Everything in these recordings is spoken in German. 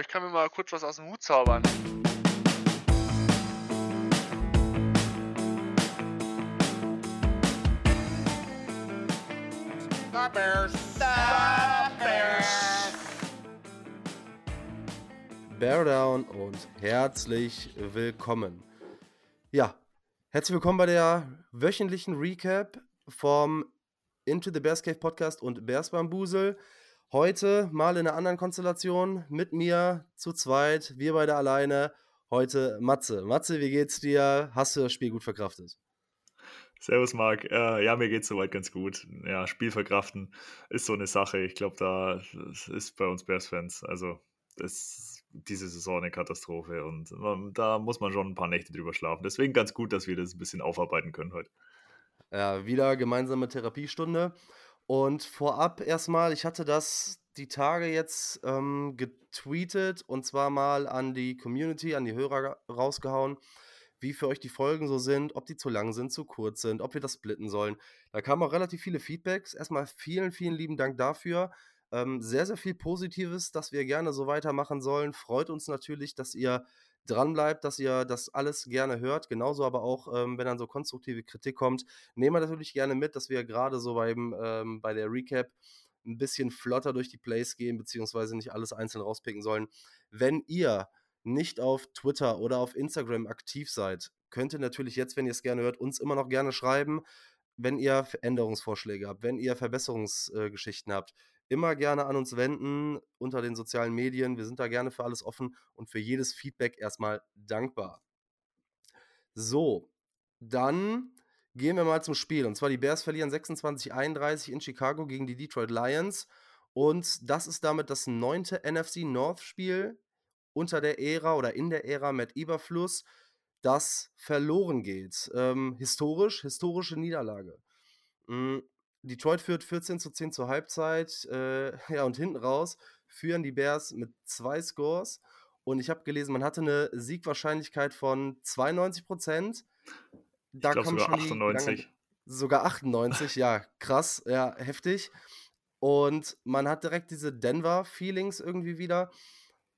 ich kann mir mal kurz was aus dem Hut zaubern. The Bears. The Bears. Bear Down und herzlich willkommen. Ja, herzlich willkommen bei der wöchentlichen Recap vom Into the Bears Cave Podcast und Bears Bambusel. Heute mal in einer anderen Konstellation mit mir zu zweit, wir beide alleine. Heute Matze. Matze, wie geht's dir? Hast du das Spiel gut verkraftet? Servus, Marc. Äh, ja, mir geht's soweit ganz gut. Ja, Spiel verkraften ist so eine Sache. Ich glaube, da ist bei uns Bears-Fans, also ist diese Saison eine Katastrophe und man, da muss man schon ein paar Nächte drüber schlafen. Deswegen ganz gut, dass wir das ein bisschen aufarbeiten können heute. Ja, wieder gemeinsame Therapiestunde. Und vorab erstmal, ich hatte das die Tage jetzt ähm, getweetet und zwar mal an die Community, an die Hörer rausgehauen, wie für euch die Folgen so sind, ob die zu lang sind, zu kurz sind, ob wir das splitten sollen. Da kamen auch relativ viele Feedbacks. Erstmal vielen, vielen lieben Dank dafür. Ähm, sehr, sehr viel Positives, dass wir gerne so weitermachen sollen. Freut uns natürlich, dass ihr dran bleibt, dass ihr das alles gerne hört. Genauso aber auch, ähm, wenn dann so konstruktive Kritik kommt, nehmen wir natürlich gerne mit, dass wir gerade so beim, ähm, bei der Recap ein bisschen flotter durch die Plays gehen, beziehungsweise nicht alles einzeln rauspicken sollen. Wenn ihr nicht auf Twitter oder auf Instagram aktiv seid, könnt ihr natürlich jetzt, wenn ihr es gerne hört, uns immer noch gerne schreiben, wenn ihr Änderungsvorschläge habt, wenn ihr Verbesserungsgeschichten äh, habt immer gerne an uns wenden unter den sozialen Medien. Wir sind da gerne für alles offen und für jedes Feedback erstmal dankbar. So, dann gehen wir mal zum Spiel. Und zwar die Bears verlieren 26-31 in Chicago gegen die Detroit Lions. Und das ist damit das neunte NFC North-Spiel unter der Ära oder in der Ära mit Eberfluss, das verloren geht. Ähm, historisch, historische Niederlage. Mhm. Detroit führt 14 zu 10 zur Halbzeit. Äh, ja, und hinten raus führen die Bears mit zwei Scores. Und ich habe gelesen, man hatte eine Siegwahrscheinlichkeit von 92 Prozent. Da ich sogar 98. Lange, sogar 98, ja, krass, ja, heftig. Und man hat direkt diese Denver-Feelings irgendwie wieder.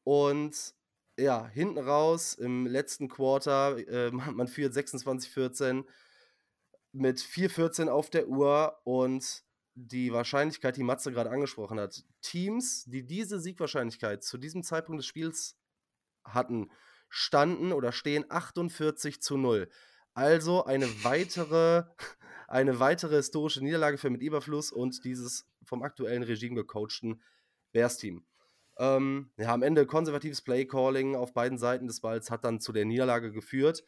Und ja, hinten raus im letzten Quarter, äh, man führt 26-14 mit 4,14 auf der Uhr und die Wahrscheinlichkeit, die Matze gerade angesprochen hat, Teams, die diese Siegwahrscheinlichkeit zu diesem Zeitpunkt des Spiels hatten, standen oder stehen 48 zu 0. Also eine weitere, eine weitere historische Niederlage für mit Überfluss und dieses vom aktuellen Regime gecoachten Bears-Team. Ähm, ja, am Ende konservatives Play-Calling auf beiden Seiten des Balls hat dann zu der Niederlage geführt.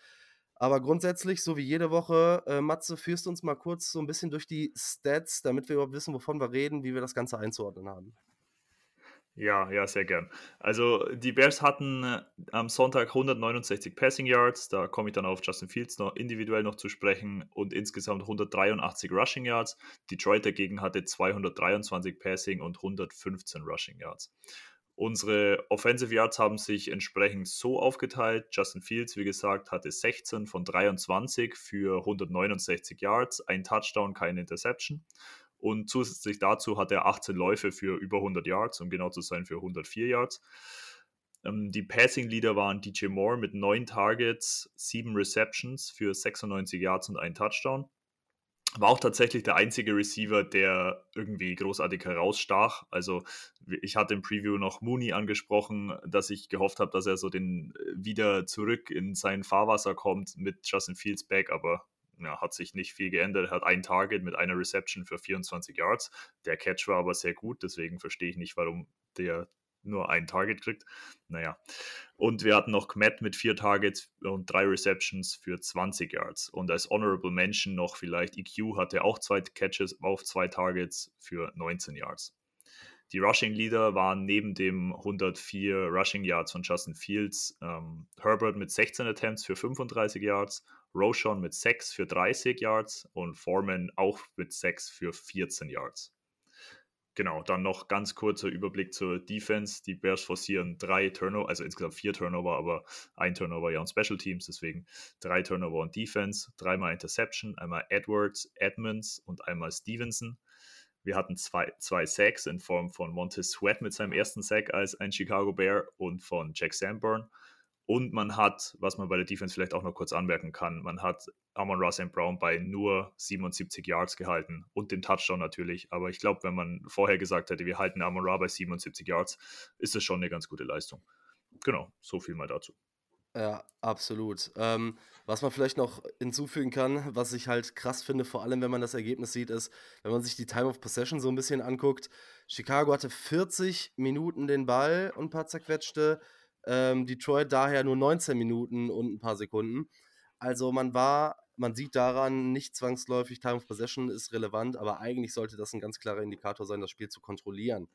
Aber grundsätzlich, so wie jede Woche, äh, Matze, führst du uns mal kurz so ein bisschen durch die Stats, damit wir überhaupt wissen, wovon wir reden, wie wir das Ganze einzuordnen haben. Ja, ja, sehr gern. Also die Bears hatten äh, am Sonntag 169 Passing Yards, da komme ich dann auf Justin Fields noch individuell noch zu sprechen und insgesamt 183 Rushing Yards. Detroit dagegen hatte 223 Passing und 115 Rushing Yards. Unsere Offensive Yards haben sich entsprechend so aufgeteilt. Justin Fields, wie gesagt, hatte 16 von 23 für 169 Yards, ein Touchdown, keine Interception. Und zusätzlich dazu hat er 18 Läufe für über 100 Yards, um genau zu sein, für 104 Yards. Ähm, die Passing Leader waren DJ Moore mit 9 Targets, 7 Receptions für 96 Yards und ein Touchdown war auch tatsächlich der einzige Receiver, der irgendwie großartig herausstach. Also ich hatte im Preview noch Mooney angesprochen, dass ich gehofft habe, dass er so den äh, wieder zurück in sein Fahrwasser kommt mit Justin Fields back, aber ja, hat sich nicht viel geändert. Er hat ein Target mit einer Reception für 24 Yards. Der Catch war aber sehr gut, deswegen verstehe ich nicht, warum der nur ein Target kriegt. Naja. Und wir hatten noch Kmet mit vier Targets und drei Receptions für 20 Yards. Und als Honorable Mention noch vielleicht EQ hatte auch zwei Catches auf zwei Targets für 19 Yards. Die Rushing Leader waren neben dem 104 Rushing Yards von Justin Fields ähm, Herbert mit 16 Attempts für 35 Yards, Roshan mit 6 für 30 Yards und Foreman auch mit 6 für 14 Yards. Genau, dann noch ganz kurzer Überblick zur Defense. Die Bears forcieren drei Turnover, also insgesamt vier Turnover, aber ein Turnover ja on Special Teams, deswegen drei Turnover on Defense, dreimal Interception, einmal Edwards, Edmonds und einmal Stevenson. Wir hatten zwei, zwei Sacks in Form von Montez Sweat mit seinem ersten Sack als ein Chicago Bear und von Jack Sanborn. Und man hat, was man bei der Defense vielleicht auch noch kurz anmerken kann, man hat Amon Ross Brown bei nur 77 Yards gehalten und den Touchdown natürlich. Aber ich glaube, wenn man vorher gesagt hätte, wir halten Amon Ra bei 77 Yards, ist das schon eine ganz gute Leistung. Genau, so viel mal dazu. Ja, absolut. Ähm, was man vielleicht noch hinzufügen kann, was ich halt krass finde, vor allem wenn man das Ergebnis sieht, ist, wenn man sich die Time of Possession so ein bisschen anguckt. Chicago hatte 40 Minuten den Ball und ein paar zerquetschte. Ähm, Detroit daher nur 19 Minuten und ein paar Sekunden. Also man war, man sieht daran, nicht zwangsläufig Time of Possession ist relevant, aber eigentlich sollte das ein ganz klarer Indikator sein, das Spiel zu kontrollieren.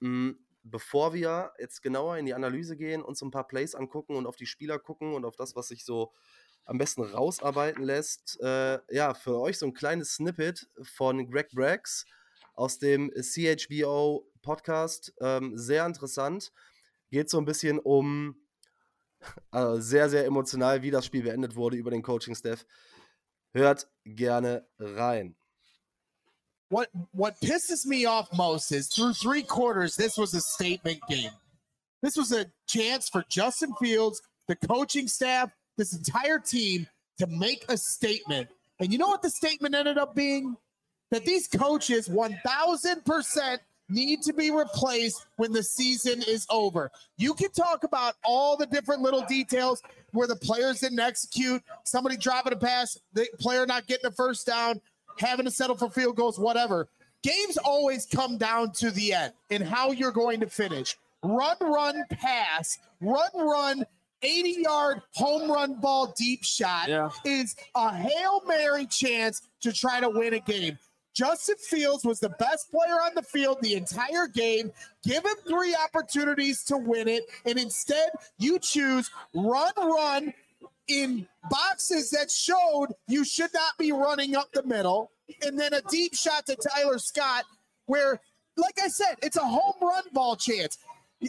Mhm. Bevor wir jetzt genauer in die Analyse gehen, uns ein paar Plays angucken und auf die Spieler gucken und auf das, was sich so am besten rausarbeiten lässt, äh, ja, für euch so ein kleines Snippet von Greg Braggs aus dem CHBO Podcast. Ähm, sehr interessant geht so ein bisschen um also sehr, sehr emotional, wie das Spiel beendet wurde über den Coaching-Staff. Hört gerne rein. What what pisses me off most is through three quarters, this was a statement game. This was a chance for Justin Fields, the coaching staff, this entire team to make a statement. And you know what the statement ended up being? That these coaches 1000% need to be replaced when the season is over. You can talk about all the different little details where the players didn't execute, somebody dropping a pass, the player not getting a first down, having to settle for field goals, whatever. Games always come down to the end and how you're going to finish. Run, run, pass, run, run, 80 yard home run ball deep shot yeah. is a Hail Mary chance to try to win a game. Justin Fields was the best player on the field the entire game. Give him three opportunities to win it. And instead, you choose run, run in boxes that showed you should not be running up the middle. And then a deep shot to Tyler Scott, where, like I said, it's a home run ball chance.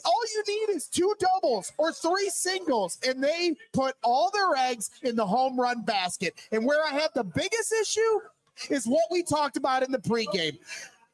All you need is two doubles or three singles, and they put all their eggs in the home run basket. And where I have the biggest issue is what we talked about in the pregame.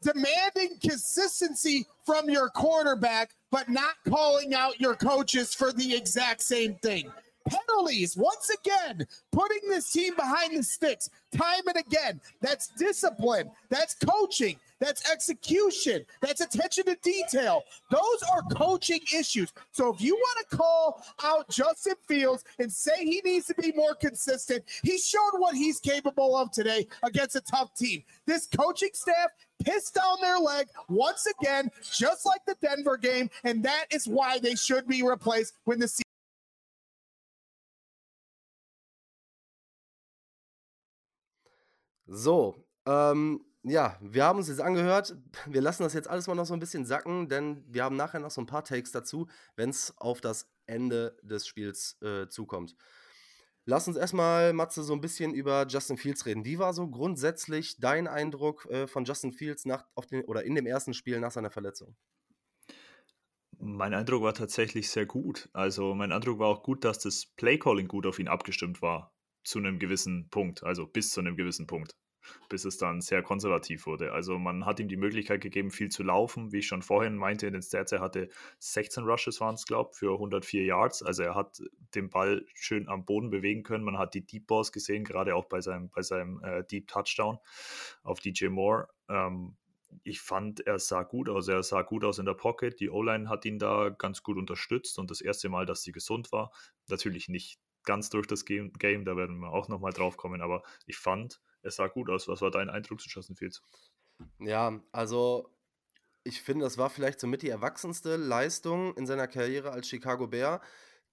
Demanding consistency from your quarterback, but not calling out your coaches for the exact same thing. Penalties, once again, putting this team behind the sticks time and again. That's discipline, that's coaching, that's execution, that's attention to detail. Those are coaching issues. So if you want to call out Justin Fields and say he needs to be more consistent, he showed what he's capable of today against a tough team. This coaching staff pissed down their leg once again, just like the Denver game, and that is why they should be replaced when the season So, ähm, ja, wir haben uns jetzt angehört. Wir lassen das jetzt alles mal noch so ein bisschen sacken, denn wir haben nachher noch so ein paar Takes dazu, wenn es auf das Ende des Spiels äh, zukommt. Lass uns erstmal, Matze, so ein bisschen über Justin Fields reden. Wie war so grundsätzlich dein Eindruck äh, von Justin Fields nach, auf den, oder in dem ersten Spiel nach seiner Verletzung? Mein Eindruck war tatsächlich sehr gut. Also mein Eindruck war auch gut, dass das Playcalling gut auf ihn abgestimmt war zu einem gewissen Punkt, also bis zu einem gewissen Punkt, bis es dann sehr konservativ wurde. Also man hat ihm die Möglichkeit gegeben, viel zu laufen, wie ich schon vorhin meinte in den Stats, er hatte 16 Rushes waren es, glaube ich, für 104 Yards. Also er hat den Ball schön am Boden bewegen können. Man hat die Deep Balls gesehen, gerade auch bei seinem, bei seinem äh, Deep Touchdown auf DJ Moore. Ähm, ich fand, er sah gut aus. Er sah gut aus in der Pocket. Die O-Line hat ihn da ganz gut unterstützt und das erste Mal, dass sie gesund war. Natürlich nicht ganz durch das Game, Game da werden wir auch nochmal drauf kommen, aber ich fand, es sah gut aus. Was war dein Eindruck zu Justin Fields? Ja, also ich finde, das war vielleicht somit die erwachsenste Leistung in seiner Karriere als Chicago Bear.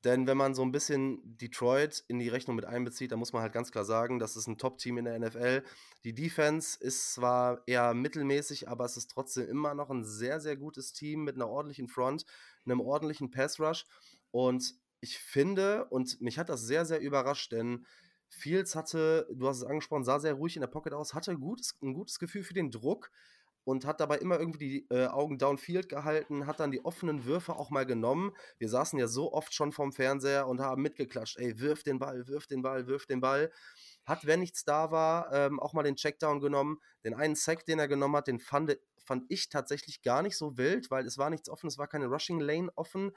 Denn wenn man so ein bisschen Detroit in die Rechnung mit einbezieht, dann muss man halt ganz klar sagen, das ist ein Top-Team in der NFL. Die Defense ist zwar eher mittelmäßig, aber es ist trotzdem immer noch ein sehr, sehr gutes Team mit einer ordentlichen Front, einem ordentlichen Pass-Rush. Und ich finde, und mich hat das sehr, sehr überrascht, denn Fields hatte, du hast es angesprochen, sah sehr ruhig in der Pocket aus, hatte gutes, ein gutes Gefühl für den Druck und hat dabei immer irgendwie die äh, Augen downfield gehalten, hat dann die offenen Würfe auch mal genommen. Wir saßen ja so oft schon vorm Fernseher und haben mitgeklatscht, ey, wirf den Ball, wirf den Ball, wirf den Ball. Hat, wenn nichts da war, ähm, auch mal den Checkdown genommen. Den einen Sack, den er genommen hat, den fand fand ich tatsächlich gar nicht so wild, weil es war nichts offen, es war keine Rushing Lane offen.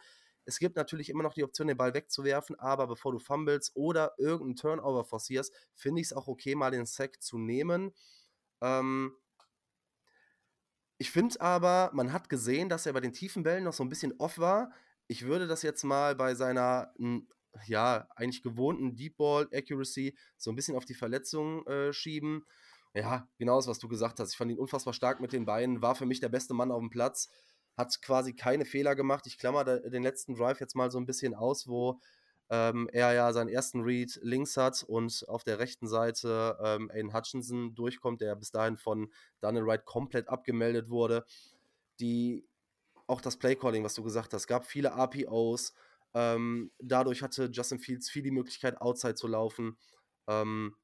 Es gibt natürlich immer noch die Option, den Ball wegzuwerfen, aber bevor du fumbles oder irgendeinen Turnover forcierst, finde ich es auch okay, mal den Sack zu nehmen. Ähm, ich finde aber, man hat gesehen, dass er bei den tiefen Bällen noch so ein bisschen off war. Ich würde das jetzt mal bei seiner ja, eigentlich gewohnten Deep Ball Accuracy so ein bisschen auf die Verletzung äh, schieben. Ja, genau das, was du gesagt hast. Ich fand ihn unfassbar stark mit den Beinen, war für mich der beste Mann auf dem Platz, hat quasi keine Fehler gemacht. Ich klammer den letzten Drive jetzt mal so ein bisschen aus, wo ähm, er ja seinen ersten Read links hat und auf der rechten Seite ähm, Aiden Hutchinson durchkommt, der bis dahin von Daniel Wright komplett abgemeldet wurde. Die, auch das Playcalling, was du gesagt hast, gab viele RPOs. Ähm, dadurch hatte Justin Fields viel die Möglichkeit, outside zu laufen. Ähm,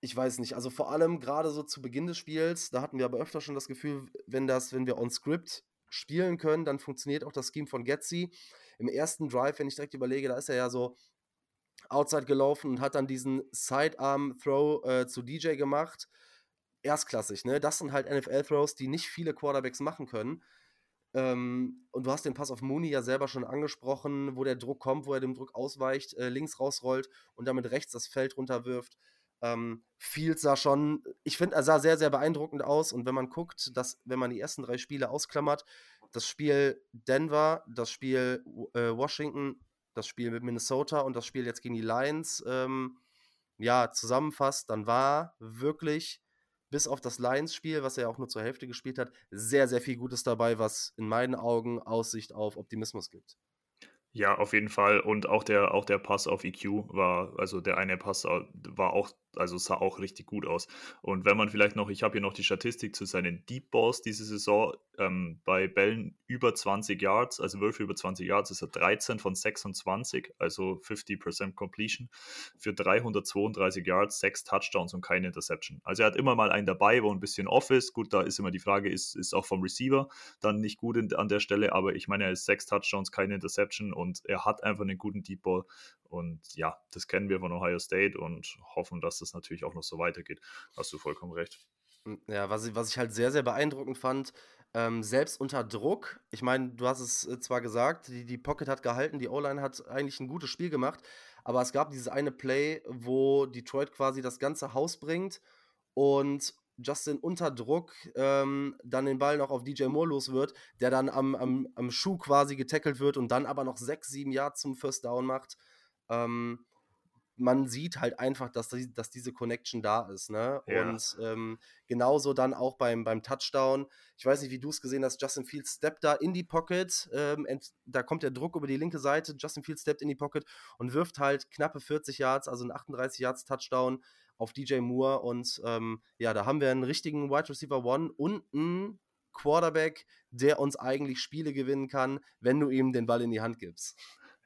ich weiß nicht, also vor allem gerade so zu Beginn des Spiels, da hatten wir aber öfter schon das Gefühl, wenn das, wenn wir on Script spielen können, dann funktioniert auch das Scheme von Getzi im ersten Drive, wenn ich direkt überlege, da ist er ja so outside gelaufen und hat dann diesen Sidearm-Throw äh, zu DJ gemacht. Erstklassig, ne? Das sind halt NFL-Throws, die nicht viele Quarterbacks machen können. Ähm, und du hast den Pass auf Mooney ja selber schon angesprochen, wo der Druck kommt, wo er dem Druck ausweicht, äh, links rausrollt und damit rechts das Feld runterwirft. Ähm, Fields sah schon, ich finde, er sah sehr, sehr beeindruckend aus. Und wenn man guckt, dass, wenn man die ersten drei Spiele ausklammert, das Spiel Denver, das Spiel äh, Washington, das Spiel mit Minnesota und das Spiel jetzt gegen die Lions, ähm, ja, zusammenfasst, dann war wirklich bis auf das Lions-Spiel, was er auch nur zur Hälfte gespielt hat, sehr, sehr viel Gutes dabei, was in meinen Augen Aussicht auf Optimismus gibt. Ja, auf jeden Fall. Und auch der, auch der Pass auf EQ war, also der eine Pass war auch, also sah auch richtig gut aus. Und wenn man vielleicht noch, ich habe hier noch die Statistik zu seinen Deep Balls diese Saison, ähm, bei Bällen über 20 Yards, also Würfe über 20 Yards, ist er 13 von 26, also 50% Completion für 332 Yards, 6 Touchdowns und keine Interception. Also er hat immer mal einen dabei, wo ein bisschen off ist. Gut, da ist immer die Frage, ist, ist auch vom Receiver dann nicht gut in, an der Stelle, aber ich meine, er ist 6 Touchdowns, keine Interception und er hat einfach einen guten Deep Ball. Und ja, das kennen wir von Ohio State und hoffen, dass das natürlich auch noch so weitergeht. Hast du vollkommen recht. Hm, ja, was ich, was ich halt sehr, sehr beeindruckend fand, ähm, selbst unter Druck, ich meine, du hast es äh, zwar gesagt, die, die Pocket hat gehalten, die O-Line hat eigentlich ein gutes Spiel gemacht, aber es gab dieses eine Play, wo Detroit quasi das ganze Haus bringt und Justin unter Druck ähm, dann den Ball noch auf DJ Moore los wird, der dann am, am, am Schuh quasi getackelt wird und dann aber noch sechs, sieben Yards zum First Down macht. Ähm, man sieht halt einfach, dass, die, dass diese Connection da ist. Ne? Ja. Und ähm, genauso dann auch beim, beim Touchdown. Ich weiß nicht, wie du es gesehen hast. Justin Fields steppt da in die Pocket. Ähm, da kommt der Druck über die linke Seite. Justin Fields steppt in die Pocket und wirft halt knappe 40 Yards, also ein 38 Yards Touchdown auf DJ Moore. Und ähm, ja, da haben wir einen richtigen Wide Receiver One und einen Quarterback, der uns eigentlich Spiele gewinnen kann, wenn du ihm den Ball in die Hand gibst.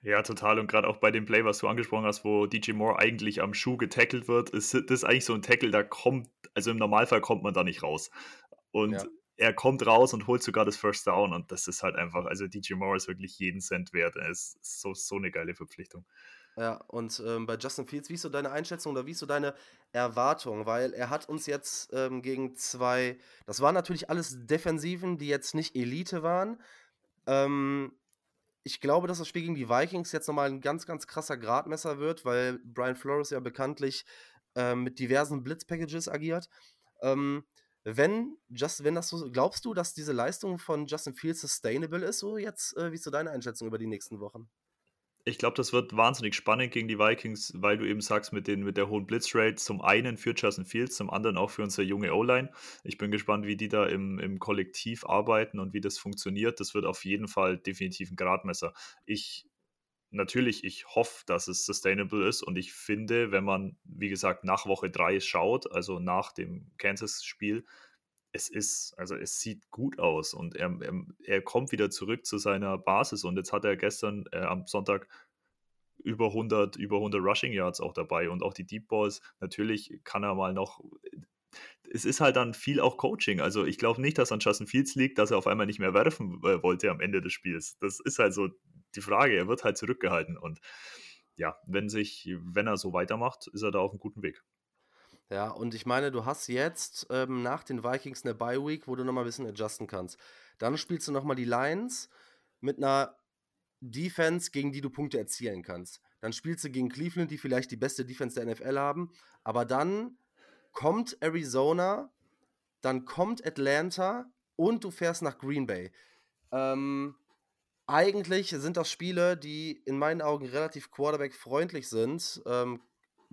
Ja, total. Und gerade auch bei dem Play, was du angesprochen hast, wo DJ Moore eigentlich am Schuh getackelt wird, ist das eigentlich so ein Tackle, da kommt, also im Normalfall kommt man da nicht raus. Und ja. er kommt raus und holt sogar das First Down und das ist halt einfach, also DJ Moore ist wirklich jeden Cent wert. Er ist so, so eine geile Verpflichtung. Ja, und ähm, bei Justin Fields, wie ist so deine Einschätzung oder wie ist so deine Erwartung? Weil er hat uns jetzt ähm, gegen zwei, das waren natürlich alles Defensiven, die jetzt nicht Elite waren. Ähm, ich glaube, dass das Spiel gegen die Vikings jetzt nochmal ein ganz, ganz krasser Gradmesser wird, weil Brian Flores ja bekanntlich äh, mit diversen Blitz-Packages agiert. Ähm, wenn, just, wenn das so, glaubst du, dass diese Leistung von Justin Fields sustainable ist, so jetzt, äh, wie ist so deine Einschätzung über die nächsten Wochen? Ich glaube, das wird wahnsinnig spannend gegen die Vikings, weil du eben sagst, mit, den, mit der hohen Blitzrate, zum einen für Justin Fields, zum anderen auch für unsere junge O-Line. Ich bin gespannt, wie die da im, im Kollektiv arbeiten und wie das funktioniert. Das wird auf jeden Fall definitiv ein Gradmesser. Ich natürlich, ich hoffe, dass es sustainable ist und ich finde, wenn man, wie gesagt, nach Woche 3 schaut, also nach dem Kansas-Spiel, es ist, also es sieht gut aus und er, er, er, kommt wieder zurück zu seiner Basis und jetzt hat er gestern äh, am Sonntag über 100, über 100 Rushing Yards auch dabei und auch die Deep Balls. Natürlich kann er mal noch, es ist halt dann viel auch Coaching. Also ich glaube nicht, dass an Justin Fields liegt, dass er auf einmal nicht mehr werfen äh, wollte am Ende des Spiels. Das ist halt so die Frage. Er wird halt zurückgehalten und ja, wenn sich, wenn er so weitermacht, ist er da auf einem guten Weg. Ja, und ich meine, du hast jetzt ähm, nach den Vikings eine Bye Week, wo du nochmal ein bisschen adjusten kannst. Dann spielst du nochmal die Lions mit einer Defense, gegen die du Punkte erzielen kannst. Dann spielst du gegen Cleveland, die vielleicht die beste Defense der NFL haben. Aber dann kommt Arizona, dann kommt Atlanta und du fährst nach Green Bay. Ähm, eigentlich sind das Spiele, die in meinen Augen relativ Quarterback-freundlich sind, ähm,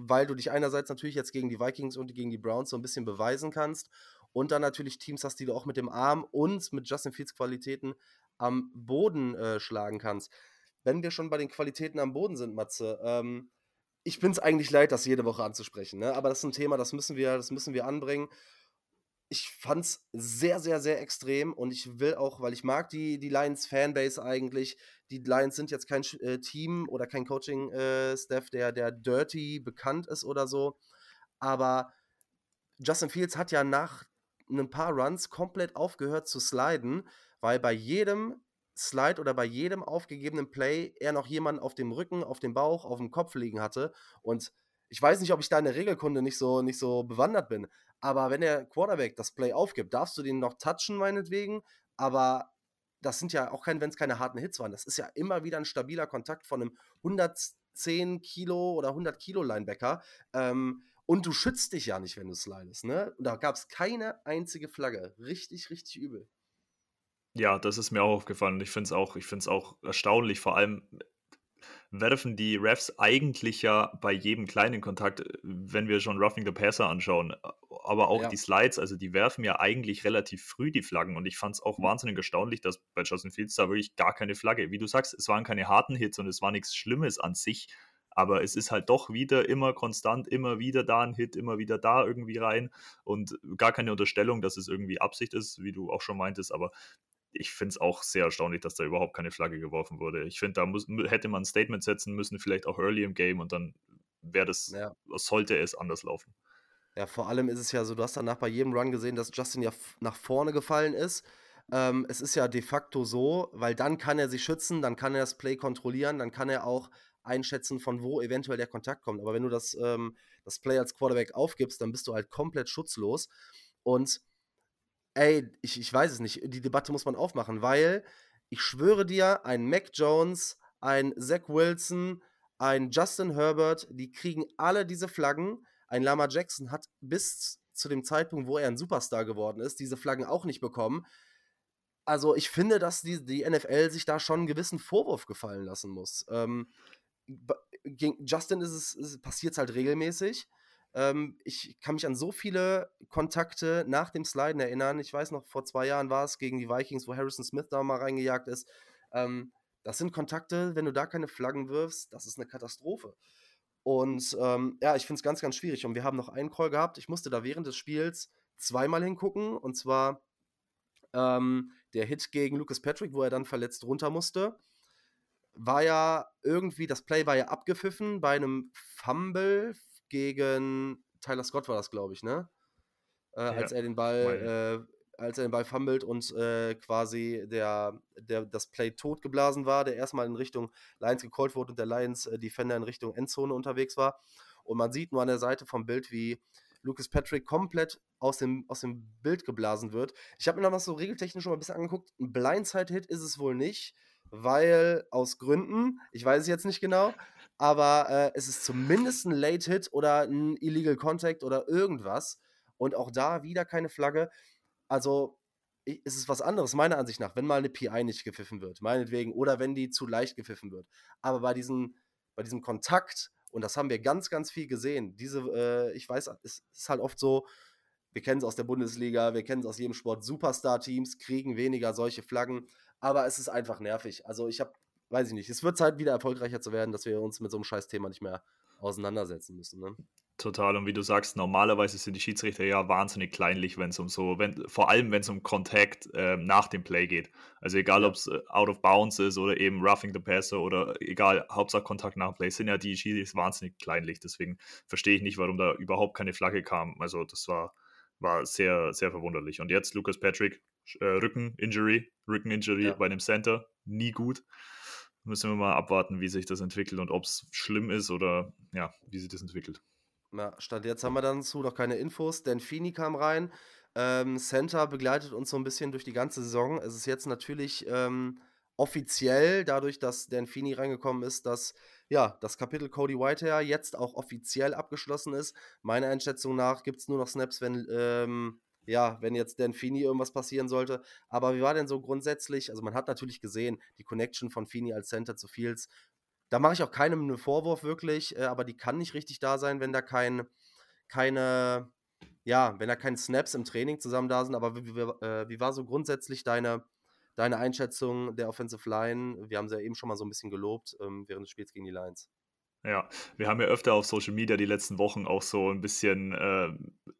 weil du dich einerseits natürlich jetzt gegen die Vikings und gegen die Browns so ein bisschen beweisen kannst und dann natürlich Teams hast, die du auch mit dem Arm und mit Justin Fields Qualitäten am Boden äh, schlagen kannst. Wenn wir schon bei den Qualitäten am Boden sind, Matze, ähm, ich bin es eigentlich leid, das jede Woche anzusprechen, ne? aber das ist ein Thema, das müssen wir, das müssen wir anbringen ich fand es sehr, sehr, sehr extrem und ich will auch, weil ich mag die, die Lions Fanbase eigentlich. Die Lions sind jetzt kein äh, Team oder kein Coaching-Staff, äh, der, der dirty bekannt ist oder so. Aber Justin Fields hat ja nach ein paar Runs komplett aufgehört zu sliden, weil bei jedem Slide oder bei jedem aufgegebenen Play er noch jemanden auf dem Rücken, auf dem Bauch, auf dem Kopf liegen hatte. Und ich weiß nicht, ob ich da in der Regelkunde nicht so, nicht so bewandert bin, aber wenn der Quarterback das Play aufgibt, darfst du den noch touchen, meinetwegen, aber das sind ja auch keine, wenn es keine harten Hits waren, das ist ja immer wieder ein stabiler Kontakt von einem 110 Kilo oder 100 Kilo Linebacker. Ähm, und du schützt dich ja nicht, wenn du slidest, ne? Da gab es keine einzige Flagge. Richtig, richtig übel. Ja, das ist mir auch aufgefallen. Ich finde es auch, auch erstaunlich, vor allem werfen die Refs eigentlich ja bei jedem kleinen Kontakt, äh, wenn wir schon Roughing the Passer anschauen, äh, aber auch ja. die Slides, also die werfen ja eigentlich relativ früh die Flaggen. Und ich fand es auch mhm. wahnsinnig erstaunlich, dass bei Justin Fields da wirklich gar keine Flagge, wie du sagst, es waren keine harten Hits und es war nichts Schlimmes an sich, aber es ist halt doch wieder immer konstant, immer wieder da ein Hit, immer wieder da irgendwie rein. Und gar keine Unterstellung, dass es irgendwie Absicht ist, wie du auch schon meintest, aber ich finde es auch sehr erstaunlich, dass da überhaupt keine Flagge geworfen wurde. Ich finde, da muss, hätte man ein Statement setzen müssen, vielleicht auch early im Game und dann wäre das, ja. sollte es anders laufen. Ja, vor allem ist es ja so, du hast danach bei jedem Run gesehen, dass Justin ja nach vorne gefallen ist. Ähm, es ist ja de facto so, weil dann kann er sich schützen, dann kann er das Play kontrollieren, dann kann er auch einschätzen, von wo eventuell der Kontakt kommt. Aber wenn du das, ähm, das Play als Quarterback aufgibst, dann bist du halt komplett schutzlos. Und Ey, ich, ich weiß es nicht. Die Debatte muss man aufmachen, weil ich schwöre dir, ein Mac Jones, ein Zach Wilson, ein Justin Herbert, die kriegen alle diese Flaggen. Ein Lama Jackson hat bis zu dem Zeitpunkt, wo er ein Superstar geworden ist, diese Flaggen auch nicht bekommen. Also ich finde, dass die, die NFL sich da schon einen gewissen Vorwurf gefallen lassen muss. Ähm, gegen Justin ist es, passiert es halt regelmäßig. Ähm, ich kann mich an so viele Kontakte nach dem Sliden erinnern. Ich weiß noch, vor zwei Jahren war es gegen die Vikings, wo Harrison Smith da mal reingejagt ist. Ähm, das sind Kontakte, wenn du da keine Flaggen wirfst, das ist eine Katastrophe. Und ähm, ja, ich finde es ganz, ganz schwierig. Und wir haben noch einen Call gehabt. Ich musste da während des Spiels zweimal hingucken. Und zwar ähm, der Hit gegen Lucas Patrick, wo er dann verletzt runter musste. War ja irgendwie, das Play war ja abgepfiffen bei einem Fumble gegen Tyler Scott war das, glaube ich, ne? Äh, ja, als er den Ball, äh, als er den Ball fummelt und äh, quasi der, der, das Play totgeblasen war, der erstmal in Richtung Lions gecallt wurde und der Lions äh, Defender in Richtung Endzone unterwegs war. Und man sieht nur an der Seite vom Bild, wie Lucas Patrick komplett aus dem, aus dem Bild geblasen wird. Ich habe mir noch so regeltechnisch schon mal ein bisschen angeguckt. Ein Blindside-Hit ist es wohl nicht, weil aus Gründen, ich weiß es jetzt nicht genau, aber äh, es ist zumindest ein Late Hit oder ein Illegal Contact oder irgendwas. Und auch da wieder keine Flagge. Also ist es was anderes, meiner Ansicht nach, wenn mal eine PI nicht gepfiffen wird, meinetwegen, oder wenn die zu leicht gepfiffen wird. Aber bei, diesen, bei diesem Kontakt, und das haben wir ganz, ganz viel gesehen, diese, äh, ich weiß, es ist halt oft so, wir kennen es aus der Bundesliga, wir kennen es aus jedem Sport, Superstar-Teams kriegen weniger solche Flaggen, aber es ist einfach nervig. Also ich habe weiß ich nicht. Es wird Zeit, wieder erfolgreicher zu werden, dass wir uns mit so einem scheiß Thema nicht mehr auseinandersetzen müssen. Ne? Total. Und wie du sagst, normalerweise sind die Schiedsrichter ja wahnsinnig kleinlich, wenn es um so, wenn, vor allem wenn es um Kontakt äh, nach dem Play geht. Also egal, ja. ob es äh, out of bounds ist oder eben roughing the passer oder egal, Hauptsache Kontakt nach dem Play, sind ja die Schiedsrichter wahnsinnig kleinlich. Deswegen verstehe ich nicht, warum da überhaupt keine Flagge kam. Also das war, war sehr, sehr verwunderlich. Und jetzt Lucas Patrick, äh, Rücken-Injury, Rücken-Injury ja. bei dem Center, nie gut müssen wir mal abwarten, wie sich das entwickelt und ob es schlimm ist oder ja, wie sich das entwickelt. Ja, Stand jetzt haben wir dazu noch keine Infos. denn Fini kam rein. Ähm, Center begleitet uns so ein bisschen durch die ganze Saison. Es ist jetzt natürlich ähm, offiziell, dadurch, dass Dan Fini reingekommen ist, dass ja, das Kapitel Cody Whitehair jetzt auch offiziell abgeschlossen ist. Meiner Einschätzung nach gibt es nur noch Snaps, wenn, ähm, ja, wenn jetzt Dan Fini irgendwas passieren sollte. Aber wie war denn so grundsätzlich? Also, man hat natürlich gesehen, die Connection von Fini als Center zu Fields. Da mache ich auch keinem einen Vorwurf wirklich, äh, aber die kann nicht richtig da sein, wenn da kein, keine, ja, wenn da keine Snaps im Training zusammen da sind. Aber wie, wie, äh, wie war so grundsätzlich deine, deine Einschätzung der Offensive Line? Wir haben sie ja eben schon mal so ein bisschen gelobt ähm, während des Spiels gegen die Lions. Ja, wir haben ja öfter auf Social Media die letzten Wochen auch so ein bisschen äh,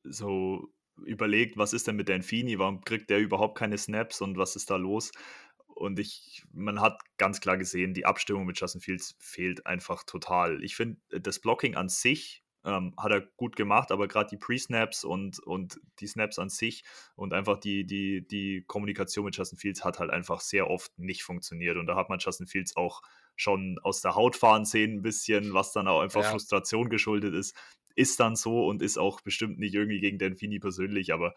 so überlegt, was ist denn mit Dan Fini? Warum kriegt der überhaupt keine Snaps und was ist da los? Und ich, man hat ganz klar gesehen, die Abstimmung mit Justin Fields fehlt einfach total. Ich finde, das Blocking an sich ähm, hat er gut gemacht, aber gerade die Pre-Snaps und, und die Snaps an sich und einfach die, die, die Kommunikation mit Justin Fields hat halt einfach sehr oft nicht funktioniert. Und da hat man Justin Fields auch schon aus der Haut fahren sehen, ein bisschen, was dann auch einfach ja. Frustration geschuldet ist. Ist dann so und ist auch bestimmt nicht irgendwie gegen Denfini persönlich, aber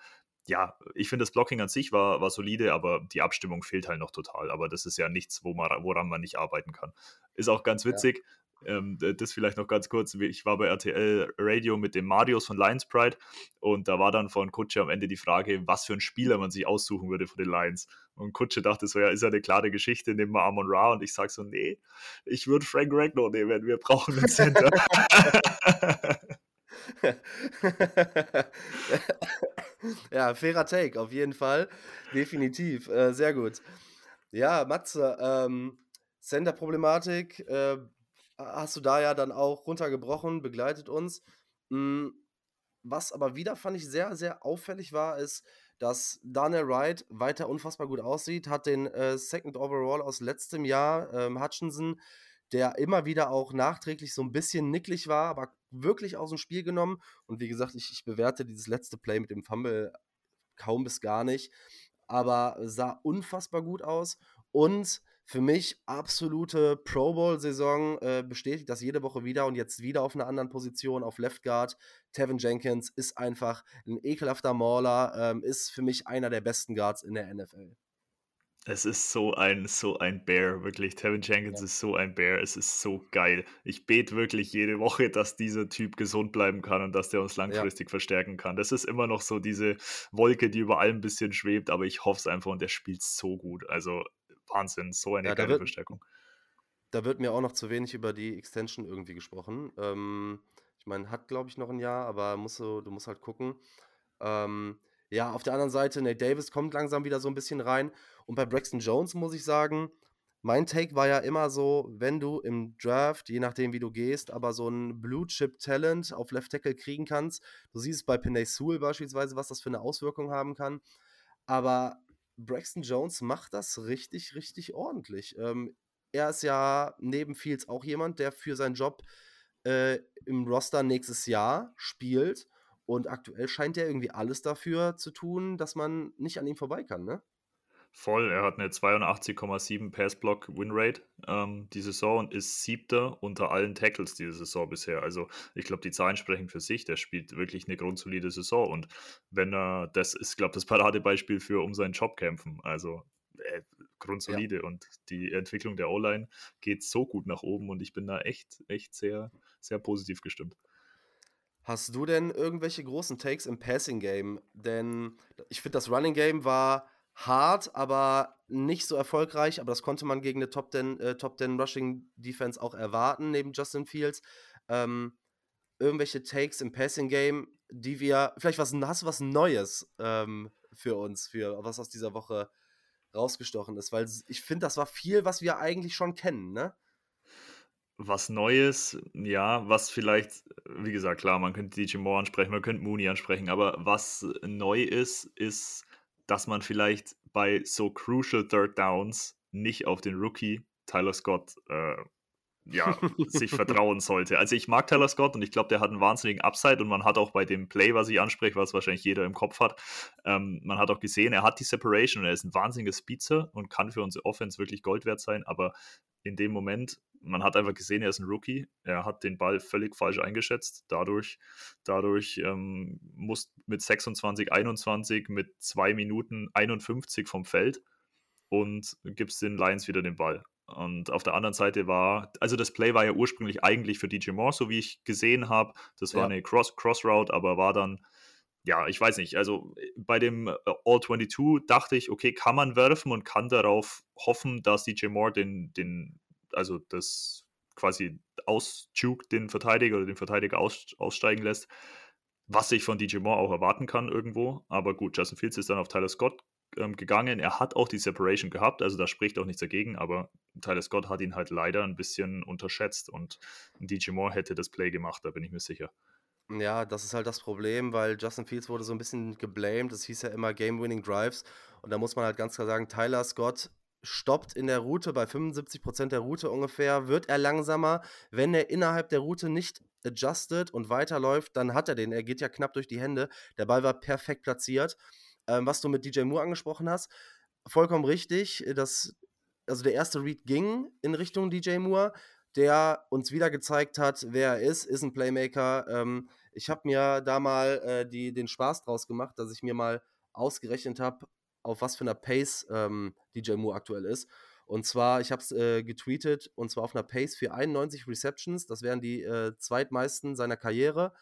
ja, ich finde das Blocking an sich war, war solide, aber die Abstimmung fehlt halt noch total. Aber das ist ja nichts, wo man, woran man nicht arbeiten kann. Ist auch ganz witzig. Ja. Ähm, das vielleicht noch ganz kurz. Ich war bei RTL Radio mit dem Marius von Lions Pride und da war dann von Kutsche am Ende die Frage, was für einen Spieler man sich aussuchen würde von den Lions. Und Kutsche dachte so, ja, ist ja eine klare Geschichte, nehmen wir Amon Ra. Und ich sage so, nee, ich würde Frank Ragnar nehmen, wir brauchen einen Center. ja, fairer Take, auf jeden Fall. Definitiv. Äh, sehr gut. Ja, Matze, ähm, Center-Problematik, äh, hast du da ja dann auch runtergebrochen, begleitet uns. Hm, was aber wieder fand ich sehr, sehr auffällig war, ist, dass Daniel Wright weiter unfassbar gut aussieht, hat den äh, Second Overall aus letztem Jahr, ähm, Hutchinson, der immer wieder auch nachträglich so ein bisschen nicklig war, aber wirklich aus dem Spiel genommen. Und wie gesagt, ich, ich bewerte dieses letzte Play mit dem Fumble kaum bis gar nicht, aber sah unfassbar gut aus. Und für mich absolute Pro Bowl-Saison, äh, bestätigt das jede Woche wieder und jetzt wieder auf einer anderen Position, auf Left Guard. Tevin Jenkins ist einfach ein ekelhafter Mauler, ähm, ist für mich einer der besten Guards in der NFL. Es ist so ein, so ein Bear, wirklich. Tevin Jenkins ja. ist so ein Bear. Es ist so geil. Ich bete wirklich jede Woche, dass dieser Typ gesund bleiben kann und dass der uns langfristig ja. verstärken kann. Das ist immer noch so diese Wolke, die über allem ein bisschen schwebt, aber ich hoffe es einfach und der spielt so gut. Also Wahnsinn, so eine ja, geile wird, Verstärkung. Da wird mir auch noch zu wenig über die Extension irgendwie gesprochen. Ähm, ich meine, hat glaube ich noch ein Jahr, aber musst du, du musst halt gucken. Ähm, ja, auf der anderen Seite, Nate Davis kommt langsam wieder so ein bisschen rein. Und bei Braxton Jones muss ich sagen, mein Take war ja immer so, wenn du im Draft, je nachdem wie du gehst, aber so ein Blue Chip Talent auf Left Tackle kriegen kannst. Du siehst bei Penay Sewell beispielsweise, was das für eine Auswirkung haben kann. Aber Braxton Jones macht das richtig, richtig ordentlich. Ähm, er ist ja neben Fields auch jemand, der für seinen Job äh, im Roster nächstes Jahr spielt. Und aktuell scheint er irgendwie alles dafür zu tun, dass man nicht an ihm vorbei kann, ne? Voll, er hat eine 82,7 Pass-Block-Win-Rate ähm, die Saison und ist siebter unter allen Tackles diese Saison bisher. Also ich glaube, die Zahlen sprechen für sich. Der spielt wirklich eine grundsolide Saison und wenn er, das ist, glaube ich, das Paradebeispiel für um seinen Job kämpfen. Also äh, grundsolide ja. und die Entwicklung der O-Line geht so gut nach oben und ich bin da echt, echt sehr, sehr positiv gestimmt. Hast du denn irgendwelche großen Takes im Passing Game? Denn ich finde, das Running Game war hart, aber nicht so erfolgreich. Aber das konnte man gegen eine Top 10, äh, Top 10 Rushing Defense auch erwarten, neben Justin Fields. Ähm, irgendwelche Takes im Passing Game, die wir, vielleicht was, hast du was Neues ähm, für uns, für was aus dieser Woche rausgestochen ist? Weil ich finde, das war viel, was wir eigentlich schon kennen, ne? Was Neues, ja, was vielleicht, wie gesagt, klar, man könnte DJ Moore ansprechen, man könnte Mooney ansprechen, aber was neu ist, ist dass man vielleicht bei so crucial Third Downs nicht auf den Rookie Tyler Scott äh, ja, sich vertrauen sollte. Also ich mag Tyler Scott und ich glaube, der hat einen wahnsinnigen Upside und man hat auch bei dem Play, was ich anspreche, was wahrscheinlich jeder im Kopf hat, ähm, man hat auch gesehen, er hat die Separation und er ist ein wahnsinniger Speedster und kann für unsere Offense wirklich Gold wert sein, aber in dem Moment man hat einfach gesehen, er ist ein Rookie. Er hat den Ball völlig falsch eingeschätzt. Dadurch, dadurch ähm, muss mit 26, 21, mit 2 Minuten 51 vom Feld und gibt es den Lions wieder den Ball. Und auf der anderen Seite war, also das Play war ja ursprünglich eigentlich für DJ Moore, so wie ich gesehen habe. Das war ja. eine Cross, Cross Route, aber war dann, ja, ich weiß nicht. Also bei dem äh, All 22 dachte ich, okay, kann man werfen und kann darauf hoffen, dass DJ Moore den, den, also das quasi ausjukt, den Verteidiger oder den Verteidiger aus, aussteigen lässt. Was ich von DJ Moore auch erwarten kann irgendwo. Aber gut, Justin Fields ist dann auf Tyler Scott ähm, gegangen. Er hat auch die Separation gehabt, also da spricht auch nichts dagegen, aber Tyler Scott hat ihn halt leider ein bisschen unterschätzt und DJ Moore hätte das Play gemacht, da bin ich mir sicher. Ja, das ist halt das Problem, weil Justin Fields wurde so ein bisschen geblamed. Es hieß ja immer Game-Winning Drives. Und da muss man halt ganz klar sagen, Tyler Scott stoppt in der Route bei 75% der Route ungefähr, wird er langsamer. Wenn er innerhalb der Route nicht adjusted und weiterläuft, dann hat er den. Er geht ja knapp durch die Hände. Der Ball war perfekt platziert ähm, was du mit DJ Moore angesprochen hast, vollkommen richtig. Äh, dass, also der erste Read ging in Richtung DJ Moore, der uns wieder gezeigt hat, wer er ist, ist ein Playmaker. Ähm, ich habe mir da mal äh, die, den Spaß draus gemacht, dass ich mir mal ausgerechnet habe, auf was für einer Pace ähm, DJ Moore aktuell ist. Und zwar, ich habe es äh, getweetet, und zwar auf einer Pace für 91 Receptions. Das wären die äh, zweitmeisten seiner Karriere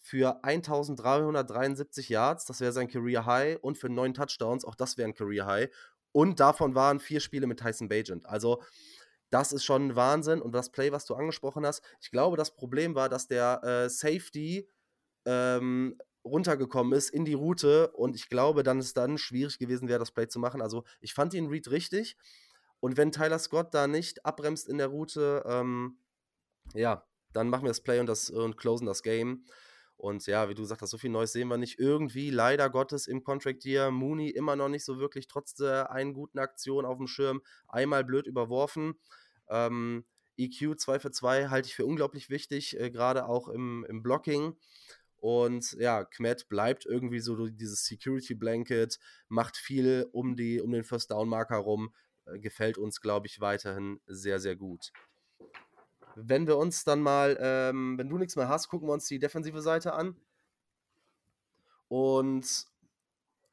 für 1373 Yards, das wäre sein Career High, und für neun Touchdowns, auch das wäre ein Career High. Und davon waren vier Spiele mit Tyson Bagent. Also, das ist schon Wahnsinn. Und das Play, was du angesprochen hast, ich glaube, das Problem war, dass der äh, Safety ähm, runtergekommen ist in die Route und ich glaube, dann ist dann schwierig gewesen wäre, das Play zu machen. Also, ich fand den Read richtig. Und wenn Tyler Scott da nicht abbremst in der Route, ähm, ja, dann machen wir das Play und, das, und closen das Game. Und ja, wie du gesagt hast, so viel Neues sehen wir nicht. Irgendwie, leider Gottes, im Contract Year, Mooney immer noch nicht so wirklich, trotz der einen guten Aktion auf dem Schirm, einmal blöd überworfen. Ähm, EQ 2 für 2 halte ich für unglaublich wichtig, äh, gerade auch im, im Blocking. Und ja, Kmet bleibt irgendwie so dieses Security Blanket, macht viel um, die, um den First Down Marker rum. Äh, gefällt uns, glaube ich, weiterhin sehr, sehr gut wenn wir uns dann mal, ähm, wenn du nichts mehr hast, gucken wir uns die defensive Seite an. Und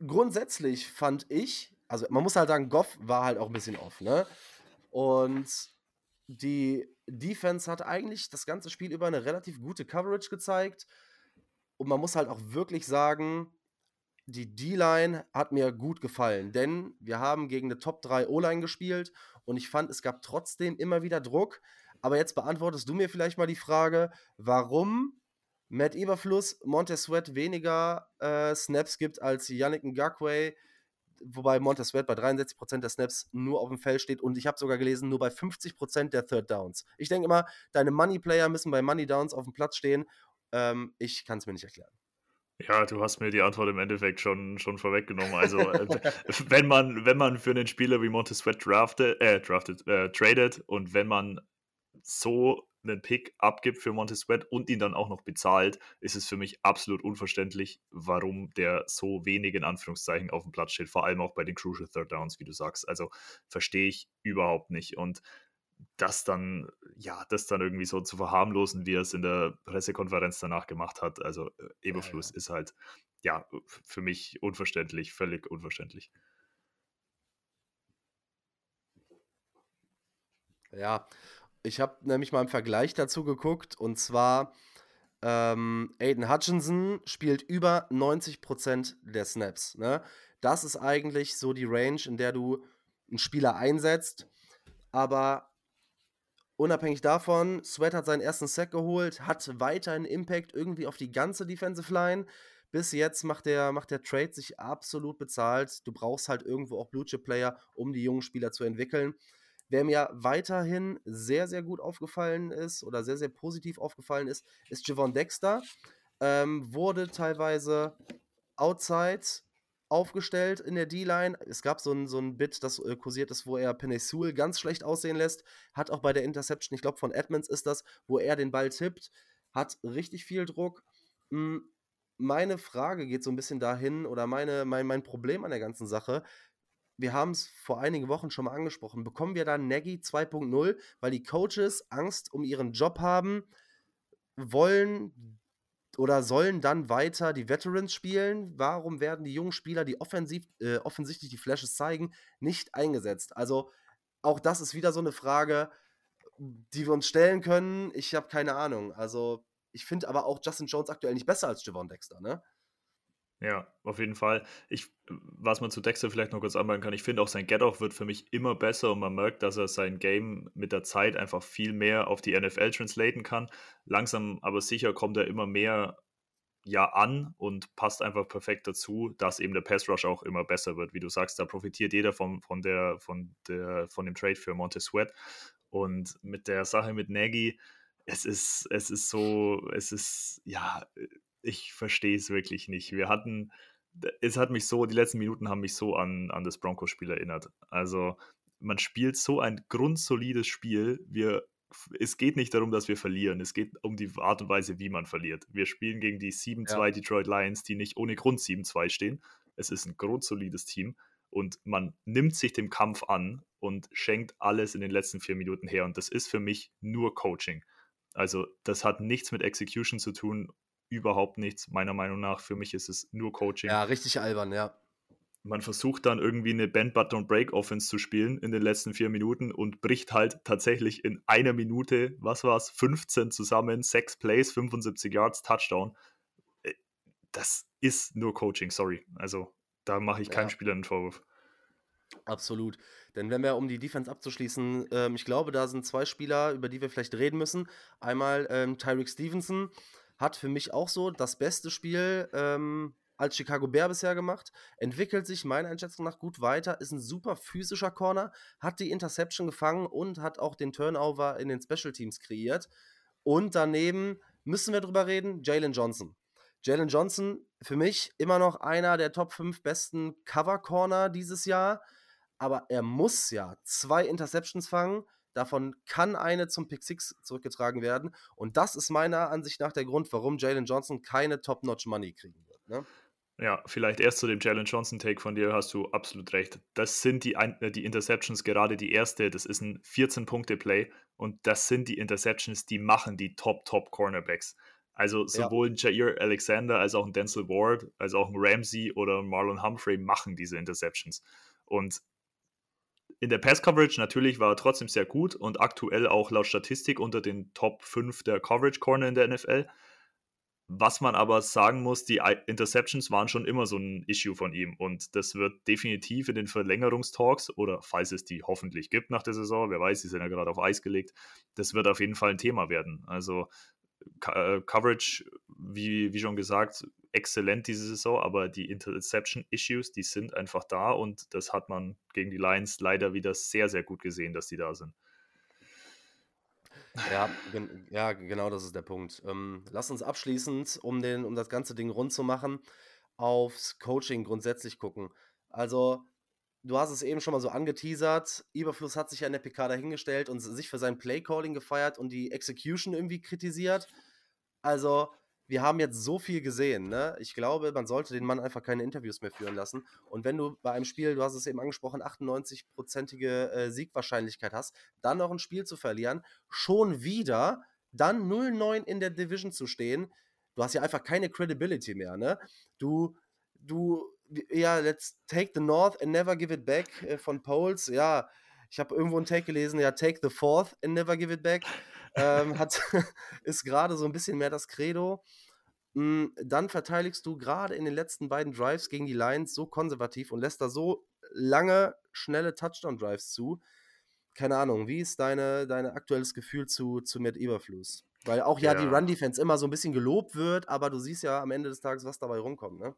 grundsätzlich fand ich, also man muss halt sagen, Goff war halt auch ein bisschen off, ne? Und die Defense hat eigentlich das ganze Spiel über eine relativ gute Coverage gezeigt. Und man muss halt auch wirklich sagen, die D-Line hat mir gut gefallen, denn wir haben gegen eine Top 3 O-Line gespielt und ich fand, es gab trotzdem immer wieder Druck. Aber jetzt beantwortest du mir vielleicht mal die Frage, warum Matt Eberfluss Montez Sweat weniger äh, Snaps gibt als Yannick Ngakwe, wobei Montez Sweat bei 63% der Snaps nur auf dem Feld steht und ich habe sogar gelesen, nur bei 50% der Third Downs. Ich denke immer, deine Money Player müssen bei Money Downs auf dem Platz stehen. Ähm, ich kann es mir nicht erklären. Ja, du hast mir die Antwort im Endeffekt schon, schon vorweggenommen. Also, äh, wenn, man, wenn man für einen Spieler wie Sweat draftet, äh, draftet, äh, tradet und wenn man so einen Pick abgibt für Montez Sweat und ihn dann auch noch bezahlt, ist es für mich absolut unverständlich, warum der so wenig in Anführungszeichen auf dem Platz steht, vor allem auch bei den Crucial Third Downs, wie du sagst. Also verstehe ich überhaupt nicht. Und das dann, ja, das dann irgendwie so zu verharmlosen, wie er es in der Pressekonferenz danach gemacht hat, also äh, Eberfluss ja, ja. ist halt, ja, für mich unverständlich, völlig unverständlich. Ja, ich habe nämlich mal im Vergleich dazu geguckt und zwar ähm, Aiden Hutchinson spielt über 90% der Snaps. Ne? Das ist eigentlich so die Range, in der du einen Spieler einsetzt. Aber unabhängig davon, Sweat hat seinen ersten Sack geholt, hat weiterhin Impact irgendwie auf die ganze Defensive Line. Bis jetzt macht der, macht der Trade sich absolut bezahlt. Du brauchst halt irgendwo auch Blue Chip Player, um die jungen Spieler zu entwickeln. Wer mir weiterhin sehr, sehr gut aufgefallen ist oder sehr, sehr positiv aufgefallen ist, ist Javon Dexter. Ähm, wurde teilweise outside aufgestellt in der D-Line. Es gab so ein, so ein Bit, das äh, kursiert ist, wo er Penesul ganz schlecht aussehen lässt. Hat auch bei der Interception, ich glaube von Edmonds ist das, wo er den Ball tippt. Hat richtig viel Druck. Hm, meine Frage geht so ein bisschen dahin, oder meine, mein, mein Problem an der ganzen Sache wir haben es vor einigen Wochen schon mal angesprochen, bekommen wir dann Nagy 2.0, weil die Coaches Angst um ihren Job haben, wollen oder sollen dann weiter die Veterans spielen? Warum werden die jungen Spieler, die offensiv, äh, offensichtlich die Flashes zeigen, nicht eingesetzt? Also auch das ist wieder so eine Frage, die wir uns stellen können. Ich habe keine Ahnung. Also ich finde aber auch Justin Jones aktuell nicht besser als Javon Dexter, ne? Ja, auf jeden Fall. Ich, was man zu Dexter vielleicht noch kurz anmerken kann, ich finde auch sein Get-Off wird für mich immer besser und man merkt, dass er sein Game mit der Zeit einfach viel mehr auf die NFL translaten kann. Langsam aber sicher kommt er immer mehr ja an und passt einfach perfekt dazu, dass eben der Pass Rush auch immer besser wird. Wie du sagst, da profitiert jeder von, von, der, von, der, von dem Trade für Monte Sweat. Und mit der Sache mit Nagy, es ist, es ist so, es ist, ja, ich verstehe es wirklich nicht. Wir hatten, es hat mich so, die letzten Minuten haben mich so an, an das Broncos-Spiel erinnert. Also, man spielt so ein grundsolides Spiel. Wir, es geht nicht darum, dass wir verlieren. Es geht um die Art und Weise, wie man verliert. Wir spielen gegen die 7-2 ja. Detroit Lions, die nicht ohne Grund 7-2 stehen. Es ist ein grundsolides Team und man nimmt sich dem Kampf an und schenkt alles in den letzten vier Minuten her. Und das ist für mich nur Coaching. Also das hat nichts mit Execution zu tun überhaupt nichts, meiner Meinung nach. Für mich ist es nur Coaching. Ja, richtig albern, ja. Man versucht dann irgendwie eine Band Button Break Offense zu spielen in den letzten vier Minuten und bricht halt tatsächlich in einer Minute, was war es, 15 zusammen, 6 Plays, 75 Yards, Touchdown. Äh, das ist nur Coaching, sorry. Also da mache ich keinem ja. Spieler einen Vorwurf. Absolut. Denn wenn wir, um die Defense abzuschließen, ähm, ich glaube, da sind zwei Spieler, über die wir vielleicht reden müssen. Einmal ähm, Tyreek Stevenson, hat für mich auch so das beste Spiel ähm, als Chicago Bear bisher gemacht, entwickelt sich meiner Einschätzung nach gut weiter, ist ein super physischer Corner, hat die Interception gefangen und hat auch den Turnover in den Special Teams kreiert. Und daneben müssen wir drüber reden, Jalen Johnson. Jalen Johnson für mich immer noch einer der Top 5 besten Cover Corner dieses Jahr, aber er muss ja zwei Interceptions fangen Davon kann eine zum Pick 6 zurückgetragen werden. Und das ist meiner Ansicht nach der Grund, warum Jalen Johnson keine Top-Notch-Money kriegen wird. Ne? Ja, vielleicht erst zu dem Jalen Johnson-Take von dir hast du absolut recht. Das sind die, äh, die Interceptions, gerade die erste, das ist ein 14-Punkte-Play und das sind die Interceptions, die machen die Top-Top-Cornerbacks. Also sowohl ja. Jair Alexander als auch ein Denzel Ward, als auch ein Ramsey oder Marlon Humphrey machen diese Interceptions. Und in der Pass-Coverage natürlich war er trotzdem sehr gut und aktuell auch laut Statistik unter den Top 5 der Coverage-Corner in der NFL. Was man aber sagen muss, die Interceptions waren schon immer so ein Issue von ihm und das wird definitiv in den Verlängerungstalks oder falls es die hoffentlich gibt nach der Saison, wer weiß, die sind ja gerade auf Eis gelegt, das wird auf jeden Fall ein Thema werden. Also äh, Coverage, wie, wie schon gesagt, exzellent diese Saison, aber die Interception-Issues, die sind einfach da und das hat man gegen die Lions leider wieder sehr, sehr gut gesehen, dass die da sind. Ja, gen ja genau das ist der Punkt. Ähm, lass uns abschließend, um, den, um das ganze Ding rund zu machen, aufs Coaching grundsätzlich gucken. Also, du hast es eben schon mal so angeteasert. Überfluss hat sich ja in der PK dahingestellt und sich für sein Playcalling gefeiert und die Execution irgendwie kritisiert. Also, wir haben jetzt so viel gesehen, ne? Ich glaube, man sollte den Mann einfach keine Interviews mehr führen lassen. Und wenn du bei einem Spiel, du hast es eben angesprochen, 98-prozentige äh, Siegwahrscheinlichkeit hast, dann noch ein Spiel zu verlieren, schon wieder dann 0-9 in der Division zu stehen, du hast ja einfach keine Credibility mehr, ne? Du, du, ja, let's take the North and never give it back äh, von Poles, ja. Ich habe irgendwo einen Take gelesen, ja, take the fourth and never give it back ähm, hat, ist gerade so ein bisschen mehr das Credo. Hm, dann verteidigst du gerade in den letzten beiden Drives gegen die Lions so konservativ und lässt da so lange, schnelle Touchdown-Drives zu. Keine Ahnung, wie ist deine, dein aktuelles Gefühl zu, zu Matt Eberfluss? Weil auch ja, ja. die Run-Defense immer so ein bisschen gelobt wird, aber du siehst ja am Ende des Tages, was dabei rumkommt, ne?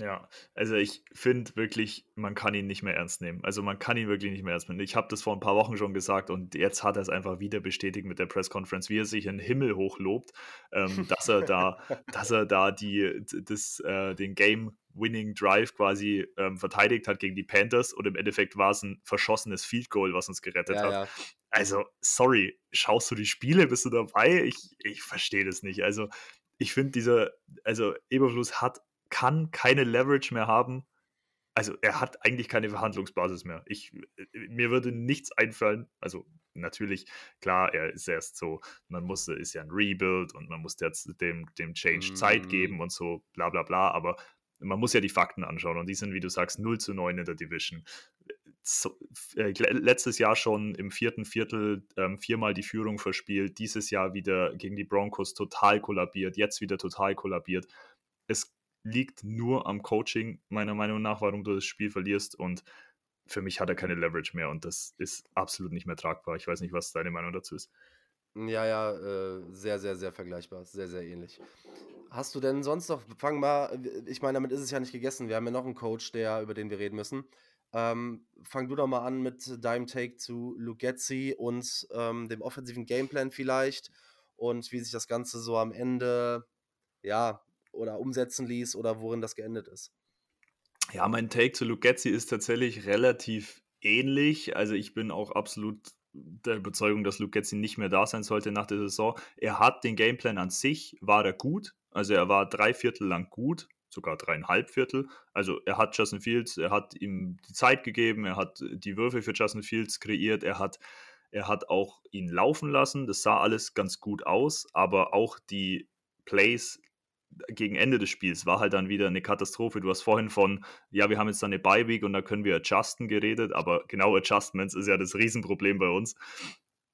Ja, also ich finde wirklich, man kann ihn nicht mehr ernst nehmen. Also man kann ihn wirklich nicht mehr ernst nehmen. Ich habe das vor ein paar Wochen schon gesagt und jetzt hat er es einfach wieder bestätigt mit der Press-Conference, wie er sich in den Himmel hochlobt, ähm, dass er da, dass er da die, das, äh, den Game-Winning-Drive quasi ähm, verteidigt hat gegen die Panthers und im Endeffekt war es ein verschossenes Field Goal, was uns gerettet ja, hat. Ja. Also, sorry, schaust du die Spiele, bist du dabei? Ich, ich verstehe das nicht. Also, ich finde dieser, also Eberfluss hat kann keine Leverage mehr haben also er hat eigentlich keine Verhandlungsbasis mehr. Ich, mir würde nichts einfallen. Also natürlich, klar, er ist erst so, man musste, ist ja ein Rebuild und man muss jetzt dem, dem Change mm. Zeit geben und so, bla bla bla, aber man muss ja die Fakten anschauen und die sind, wie du sagst, 0 zu 9 in der Division. So, äh, letztes Jahr schon im vierten Viertel ähm, viermal die Führung verspielt, dieses Jahr wieder gegen die Broncos total kollabiert, jetzt wieder total kollabiert. Es liegt nur am Coaching, meiner Meinung nach, warum du das Spiel verlierst. Und für mich hat er keine Leverage mehr und das ist absolut nicht mehr tragbar. Ich weiß nicht, was deine Meinung dazu ist. Ja, ja, äh, sehr, sehr, sehr vergleichbar. Sehr, sehr ähnlich. Hast du denn sonst noch, fang mal, ich meine, damit ist es ja nicht gegessen. Wir haben ja noch einen Coach, der, über den wir reden müssen. Ähm, fang du doch mal an mit deinem Take zu Lugetzi und ähm, dem offensiven Gameplan vielleicht und wie sich das Ganze so am Ende, ja, oder umsetzen ließ oder worin das geendet ist. Ja, mein Take zu Lugetzi ist tatsächlich relativ ähnlich. Also ich bin auch absolut der Überzeugung, dass Lugetzi nicht mehr da sein sollte nach der Saison. Er hat den Gameplan an sich, war er gut. Also er war drei Viertel lang gut, sogar dreieinhalb Viertel. Also er hat Justin Fields, er hat ihm die Zeit gegeben, er hat die Würfe für Justin Fields kreiert, er hat, er hat auch ihn laufen lassen. Das sah alles ganz gut aus, aber auch die Plays gegen Ende des Spiels war halt dann wieder eine Katastrophe. Du hast vorhin von, ja, wir haben jetzt dann eine Bye-Week und da können wir adjusten geredet, aber genau Adjustments ist ja das Riesenproblem bei uns.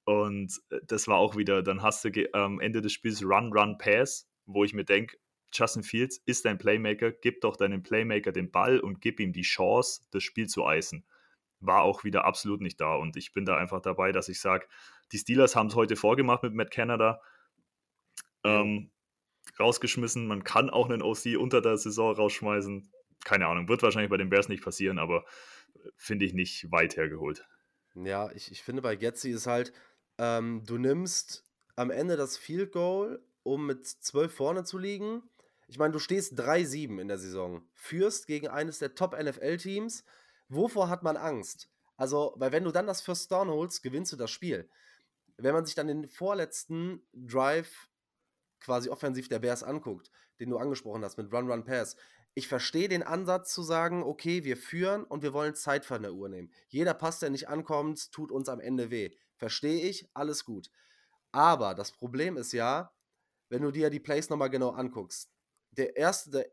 Und äh, das war auch wieder, dann hast du am Ende des Spiels Run, Run, Pass, wo ich mir denke, Justin Fields ist dein Playmaker, gib doch deinem Playmaker den Ball und gib ihm die Chance, das Spiel zu eisen. War auch wieder absolut nicht da. Und ich bin da einfach dabei, dass ich sage, die Steelers haben es heute vorgemacht mit Matt Canada. Ähm, rausgeschmissen. Man kann auch einen OC unter der Saison rausschmeißen. Keine Ahnung, wird wahrscheinlich bei den Bears nicht passieren, aber äh, finde ich nicht weit hergeholt. Ja, ich, ich finde bei Getzi ist halt, ähm, du nimmst am Ende das Field Goal, um mit 12 vorne zu liegen. Ich meine, du stehst 3-7 in der Saison, führst gegen eines der Top-NFL-Teams. Wovor hat man Angst? Also, weil wenn du dann das First Down holst, gewinnst du das Spiel. Wenn man sich dann den vorletzten Drive quasi offensiv der Bears anguckt, den du angesprochen hast mit Run, Run, Pass. Ich verstehe den Ansatz zu sagen, okay, wir führen und wir wollen Zeit von der Uhr nehmen. Jeder Pass, der nicht ankommt, tut uns am Ende weh. Verstehe ich, alles gut. Aber das Problem ist ja, wenn du dir die Plays nochmal genau anguckst, der erste, der,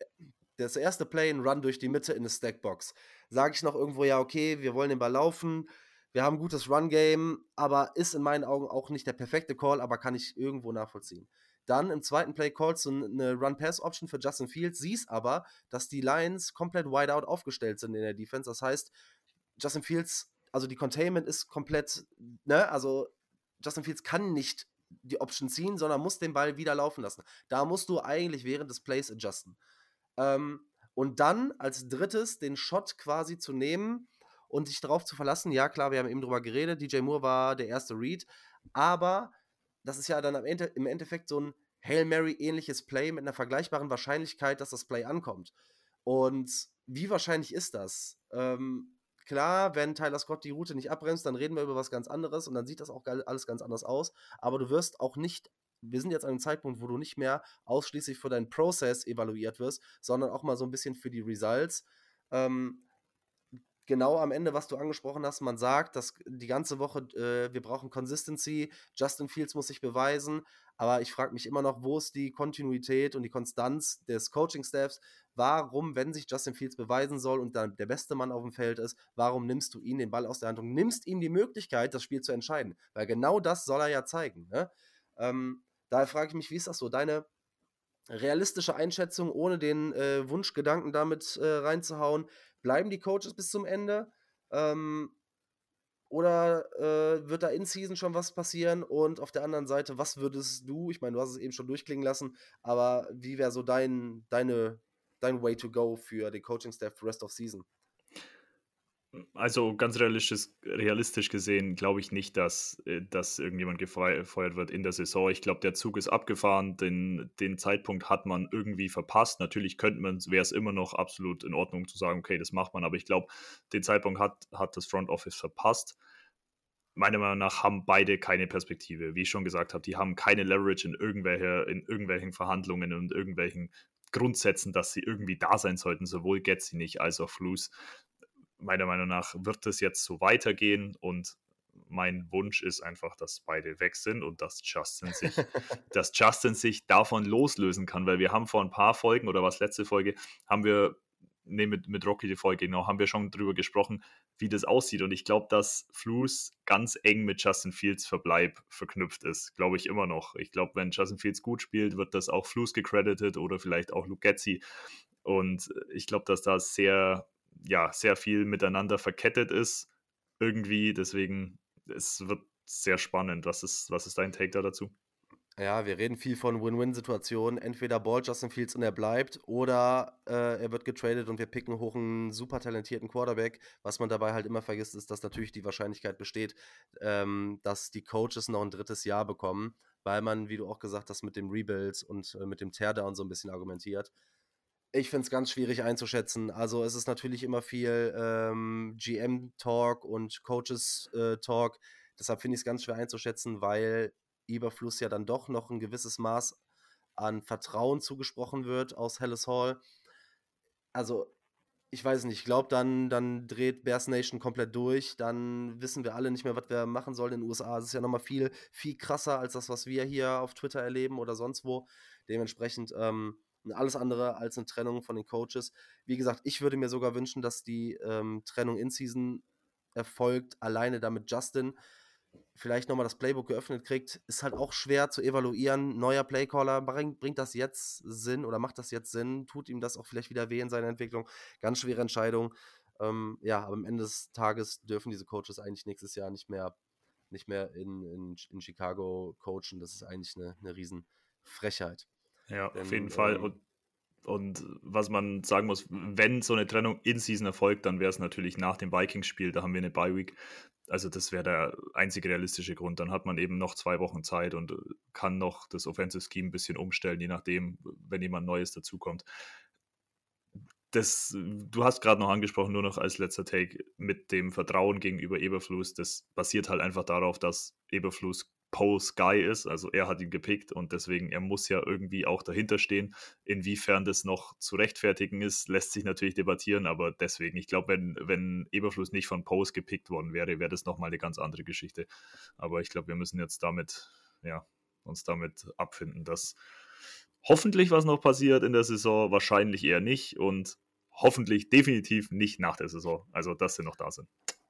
das erste Play, ein Run durch die Mitte in eine Stackbox, sage ich noch irgendwo, ja, okay, wir wollen den Ball laufen, wir haben ein gutes Run-Game, aber ist in meinen Augen auch nicht der perfekte Call, aber kann ich irgendwo nachvollziehen. Dann im zweiten Play callst du eine Run-Pass-Option für Justin Fields, siehst aber, dass die Lions komplett wide out aufgestellt sind in der Defense. Das heißt, Justin Fields, also die Containment ist komplett, ne, also Justin Fields kann nicht die Option ziehen, sondern muss den Ball wieder laufen lassen. Da musst du eigentlich während des Plays adjusten. Ähm, und dann als drittes den Shot quasi zu nehmen und sich darauf zu verlassen. Ja, klar, wir haben eben drüber geredet. DJ Moore war der erste Read, aber das ist ja dann im Endeffekt so ein Hail Mary-ähnliches Play mit einer vergleichbaren Wahrscheinlichkeit, dass das Play ankommt. Und wie wahrscheinlich ist das? Ähm, klar, wenn Tyler Scott die Route nicht abbremst, dann reden wir über was ganz anderes und dann sieht das auch alles ganz anders aus. Aber du wirst auch nicht, wir sind jetzt an einem Zeitpunkt, wo du nicht mehr ausschließlich für deinen Prozess evaluiert wirst, sondern auch mal so ein bisschen für die Results. Ähm, genau am Ende, was du angesprochen hast, man sagt, dass die ganze Woche, äh, wir brauchen Consistency, Justin Fields muss sich beweisen, aber ich frage mich immer noch, wo ist die Kontinuität und die Konstanz des Coaching-Staffs? Warum, wenn sich Justin Fields beweisen soll und dann der beste Mann auf dem Feld ist, warum nimmst du ihn den Ball aus der Hand und nimmst ihm die Möglichkeit, das Spiel zu entscheiden? Weil genau das soll er ja zeigen. Ne? Ähm, daher frage ich mich, wie ist das so? Deine realistische Einschätzung, ohne den äh, Wunschgedanken damit äh, reinzuhauen. Bleiben die Coaches bis zum Ende? Ähm, oder äh, wird da in Season schon was passieren? Und auf der anderen Seite, was würdest du, ich meine, du hast es eben schon durchklingen lassen, aber wie wäre so dein, deine, dein Way to go für den Coaching-Staff Rest of Season? Also ganz realistisch, gesehen glaube ich nicht, dass, äh, dass irgendjemand gefeuert wird in der Saison. Ich glaube, der Zug ist abgefahren, den, den Zeitpunkt hat man irgendwie verpasst. Natürlich könnte man, wäre es immer noch absolut in Ordnung zu sagen, okay, das macht man, aber ich glaube, den Zeitpunkt hat, hat das Front Office verpasst. Meiner Meinung nach haben beide keine Perspektive. Wie ich schon gesagt habe, die haben keine Leverage in, irgendwelche, in irgendwelchen Verhandlungen und irgendwelchen Grundsätzen, dass sie irgendwie da sein sollten, sowohl Getzi nicht als auch Flus. Meiner Meinung nach wird es jetzt so weitergehen und mein Wunsch ist einfach, dass beide weg sind und dass Justin sich, dass Justin sich davon loslösen kann, weil wir haben vor ein paar Folgen oder was letzte Folge haben wir nee, mit, mit Rocky die Folge, genau, haben wir schon drüber gesprochen, wie das aussieht. Und ich glaube, dass Flus ganz eng mit Justin Fields Verbleib verknüpft ist. Glaube ich immer noch. Ich glaube, wenn Justin Fields gut spielt, wird das auch Flus gecredited oder vielleicht auch Luke Getzi. Und ich glaube, dass da sehr, ja, sehr viel miteinander verkettet ist. Irgendwie. Deswegen, es wird sehr spannend. Was ist, was ist dein Take da dazu? Ja, wir reden viel von Win-Win-Situationen. Entweder Ball Justin Fields und er bleibt oder äh, er wird getradet und wir picken hoch einen super talentierten Quarterback. Was man dabei halt immer vergisst, ist, dass natürlich die Wahrscheinlichkeit besteht, ähm, dass die Coaches noch ein drittes Jahr bekommen, weil man, wie du auch gesagt hast, mit dem Rebuild und äh, mit dem Teardown so ein bisschen argumentiert. Ich finde es ganz schwierig einzuschätzen. Also es ist natürlich immer viel ähm, GM-Talk und Coaches-Talk. Äh, Deshalb finde ich es ganz schwer einzuschätzen, weil Überfluss ja dann doch noch ein gewisses Maß an Vertrauen zugesprochen wird aus Hellas Hall. Also, ich weiß nicht, ich glaube, dann, dann dreht Bears Nation komplett durch. Dann wissen wir alle nicht mehr, was wir machen sollen in den USA. Es ist ja nochmal viel, viel krasser als das, was wir hier auf Twitter erleben oder sonst wo. Dementsprechend ähm, alles andere als eine Trennung von den Coaches. Wie gesagt, ich würde mir sogar wünschen, dass die ähm, Trennung in Season erfolgt, alleine damit Justin vielleicht nochmal das Playbook geöffnet kriegt, ist halt auch schwer zu evaluieren. Neuer Playcaller, bringt, bringt das jetzt Sinn oder macht das jetzt Sinn? Tut ihm das auch vielleicht wieder weh in seiner Entwicklung? Ganz schwere Entscheidung. Ähm, ja, aber am Ende des Tages dürfen diese Coaches eigentlich nächstes Jahr nicht mehr, nicht mehr in, in, in Chicago coachen. Das ist eigentlich eine, eine Riesenfrechheit. Ja, Denn, auf jeden Fall. Ähm, und und was man sagen muss, wenn so eine Trennung in Season erfolgt, dann wäre es natürlich nach dem Vikings-Spiel, da haben wir eine Bye-Week. Also das wäre der einzige realistische Grund. Dann hat man eben noch zwei Wochen Zeit und kann noch das Offensive Scheme ein bisschen umstellen, je nachdem, wenn jemand Neues dazukommt. Das, du hast gerade noch angesprochen, nur noch als letzter Take, mit dem Vertrauen gegenüber Eberfluss, das basiert halt einfach darauf, dass Eberfluss Poe's Guy ist. Also er hat ihn gepickt und deswegen, er muss ja irgendwie auch dahinter stehen. Inwiefern das noch zu rechtfertigen ist, lässt sich natürlich debattieren, aber deswegen, ich glaube, wenn, wenn Eberfluss nicht von Poes gepickt worden wäre, wäre das nochmal eine ganz andere Geschichte. Aber ich glaube, wir müssen jetzt damit, ja, uns damit abfinden, dass hoffentlich was noch passiert in der Saison, wahrscheinlich eher nicht und hoffentlich definitiv nicht nach der Saison. Also, dass sie noch da sind.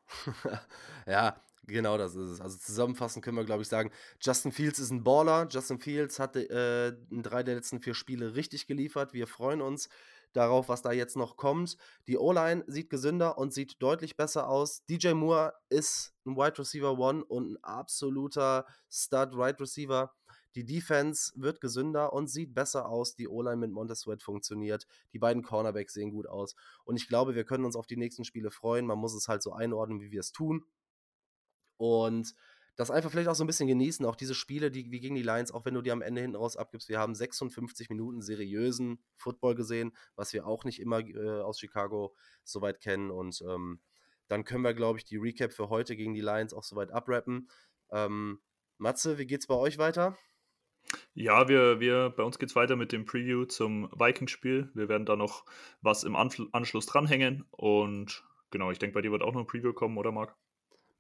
ja, Genau, das ist es. Also zusammenfassend können wir, glaube ich, sagen, Justin Fields ist ein Baller. Justin Fields hat äh, in drei der letzten vier Spiele richtig geliefert. Wir freuen uns darauf, was da jetzt noch kommt. Die O-Line sieht gesünder und sieht deutlich besser aus. DJ Moore ist ein Wide Receiver One und ein absoluter Stud Wide Receiver. Die Defense wird gesünder und sieht besser aus. Die O-Line mit Montez Sweat funktioniert. Die beiden Cornerbacks sehen gut aus. Und ich glaube, wir können uns auf die nächsten Spiele freuen. Man muss es halt so einordnen, wie wir es tun. Und das einfach vielleicht auch so ein bisschen genießen, auch diese Spiele, die wie gegen die Lions, auch wenn du die am Ende hinten raus abgibst. Wir haben 56 Minuten seriösen Football gesehen, was wir auch nicht immer äh, aus Chicago soweit kennen. Und ähm, dann können wir, glaube ich, die Recap für heute gegen die Lions auch soweit abrappen. Ähm, Matze, wie geht's bei euch weiter? Ja, wir, wir, bei uns geht es weiter mit dem Preview zum Vikings-Spiel. Wir werden da noch was im Anschluss dranhängen. Und genau, ich denke, bei dir wird auch noch ein Preview kommen, oder Marc?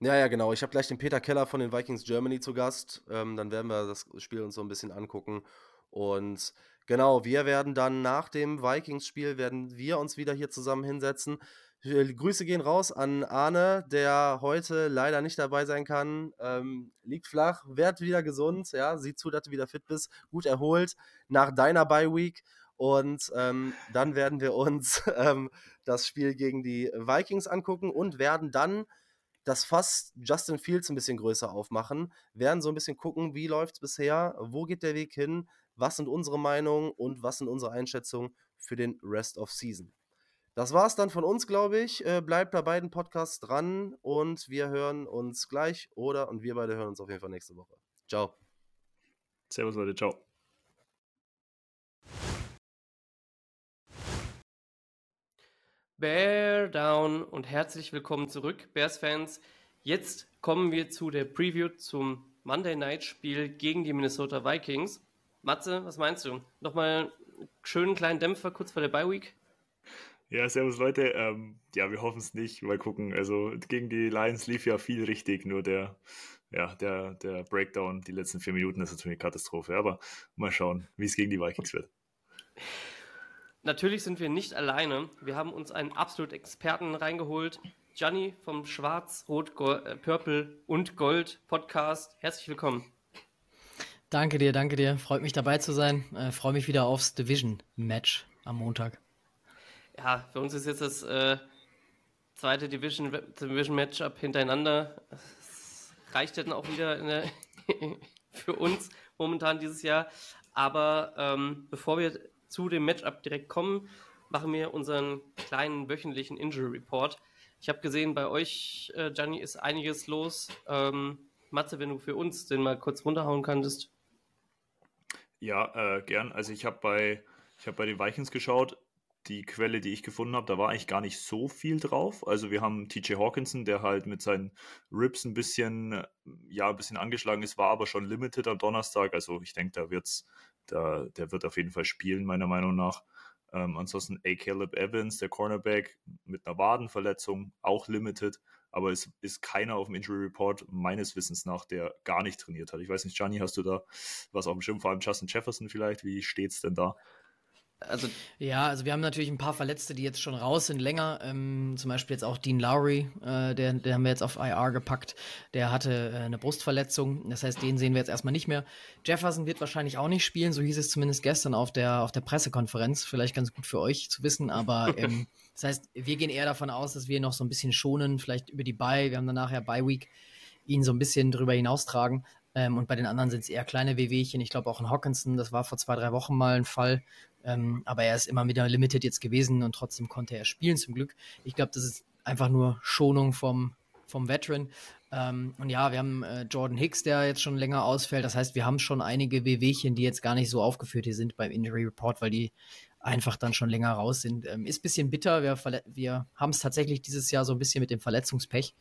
Ja, ja, genau. Ich habe gleich den Peter Keller von den Vikings Germany zu Gast. Ähm, dann werden wir das Spiel uns so ein bisschen angucken. Und genau, wir werden dann nach dem Vikings-Spiel, werden wir uns wieder hier zusammen hinsetzen. Äh, Grüße gehen raus an Arne, der heute leider nicht dabei sein kann. Ähm, liegt flach, werd wieder gesund, ja, sieh zu, dass du wieder fit bist, gut erholt nach deiner Bye-Week. Und ähm, dann werden wir uns ähm, das Spiel gegen die Vikings angucken und werden dann das Fass Justin Fields ein bisschen größer aufmachen, werden so ein bisschen gucken, wie läuft es bisher, wo geht der Weg hin, was sind unsere Meinungen und was sind unsere Einschätzungen für den Rest of Season. Das war es dann von uns, glaube ich. Äh, bleibt bei beiden Podcasts dran und wir hören uns gleich oder und wir beide hören uns auf jeden Fall nächste Woche. Ciao. Servus Leute, ciao. Bear Down und herzlich willkommen zurück, Bears-Fans. Jetzt kommen wir zu der Preview zum Monday Night Spiel gegen die Minnesota Vikings. Matze, was meinst du? Nochmal schönen kleinen Dämpfer kurz vor der Bye Week? Ja, servus Leute. Ähm, ja, wir hoffen es nicht. Mal gucken. Also gegen die Lions lief ja viel richtig, nur der, ja, der, der Breakdown, die letzten vier Minuten ist natürlich eine Katastrophe. Aber mal schauen, wie es gegen die Vikings wird. Natürlich sind wir nicht alleine. Wir haben uns einen absolut Experten reingeholt. Gianni vom Schwarz, Rot, Gold, äh, Purple und Gold Podcast. Herzlich willkommen. Danke dir, danke dir. Freut mich dabei zu sein. Äh, Freue mich wieder aufs Division-Match am Montag. Ja, für uns ist jetzt das äh, zweite Division, Division Matchup hintereinander. Das reicht dann auch wieder der, für uns momentan dieses Jahr. Aber ähm, bevor wir zu dem Matchup direkt kommen, machen wir unseren kleinen wöchentlichen Injury Report. Ich habe gesehen, bei euch, äh, Gianni, ist einiges los. Ähm, Matze, wenn du für uns den mal kurz runterhauen könntest. Ja, äh, gern. Also ich habe bei, hab bei den Vikings geschaut. Die Quelle, die ich gefunden habe, da war eigentlich gar nicht so viel drauf. Also wir haben TJ Hawkinson, der halt mit seinen Rips ein bisschen, ja, ein bisschen angeschlagen ist, war aber schon limited am Donnerstag. Also ich denke, da wird's, da, der wird auf jeden Fall spielen, meiner Meinung nach. Ähm, ansonsten A. Caleb Evans, der Cornerback, mit einer Wadenverletzung, auch limited, aber es ist keiner auf dem Injury Report meines Wissens nach, der gar nicht trainiert hat. Ich weiß nicht, Gianni, hast du da was auf dem Schirm, vor allem Justin Jefferson vielleicht? Wie steht's denn da? Also, ja, also wir haben natürlich ein paar Verletzte, die jetzt schon raus sind, länger. Ähm, zum Beispiel jetzt auch Dean Lowry, äh, der, der haben wir jetzt auf IR gepackt. Der hatte äh, eine Brustverletzung. Das heißt, den sehen wir jetzt erstmal nicht mehr. Jefferson wird wahrscheinlich auch nicht spielen, so hieß es zumindest gestern auf der, auf der Pressekonferenz. Vielleicht ganz gut für euch zu wissen, aber ähm, das heißt, wir gehen eher davon aus, dass wir noch so ein bisschen schonen, vielleicht über die Bye. Wir haben dann nachher Bye Week ihn so ein bisschen drüber hinaustragen. Ähm, und bei den anderen sind es eher kleine Wehwehchen. Ich glaube auch in Hawkinson, das war vor zwei, drei Wochen mal ein Fall. Ähm, aber er ist immer wieder limited jetzt gewesen und trotzdem konnte er spielen zum Glück. Ich glaube, das ist einfach nur Schonung vom, vom Veteran. Ähm, und ja, wir haben äh, Jordan Hicks, der jetzt schon länger ausfällt. Das heißt, wir haben schon einige Wehwehchen, die jetzt gar nicht so aufgeführt hier sind beim Injury Report, weil die einfach dann schon länger raus sind. Ähm, ist ein bisschen bitter. Wir, wir haben es tatsächlich dieses Jahr so ein bisschen mit dem Verletzungspech.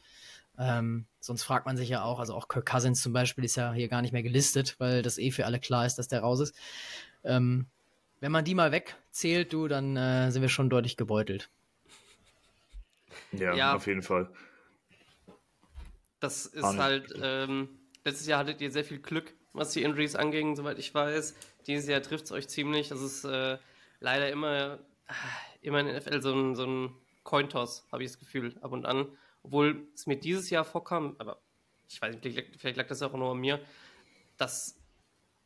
Ähm, sonst fragt man sich ja auch, also auch Kirk Cousins zum Beispiel ist ja hier gar nicht mehr gelistet, weil das eh für alle klar ist, dass der raus ist. Ähm, wenn man die mal wegzählt, du, dann äh, sind wir schon deutlich gebeutelt. Ja, ja. auf jeden Fall. Das ist halt, ähm, letztes Jahr hattet ihr sehr viel Glück, was die Injuries anging, soweit ich weiß. Dieses Jahr trifft es euch ziemlich. Das ist äh, leider immer, immer in der NFL so ein, so ein Cointoss, habe ich das Gefühl, ab und an. Obwohl es mir dieses Jahr vorkam, aber ich weiß nicht, vielleicht lag das auch nur an mir, dass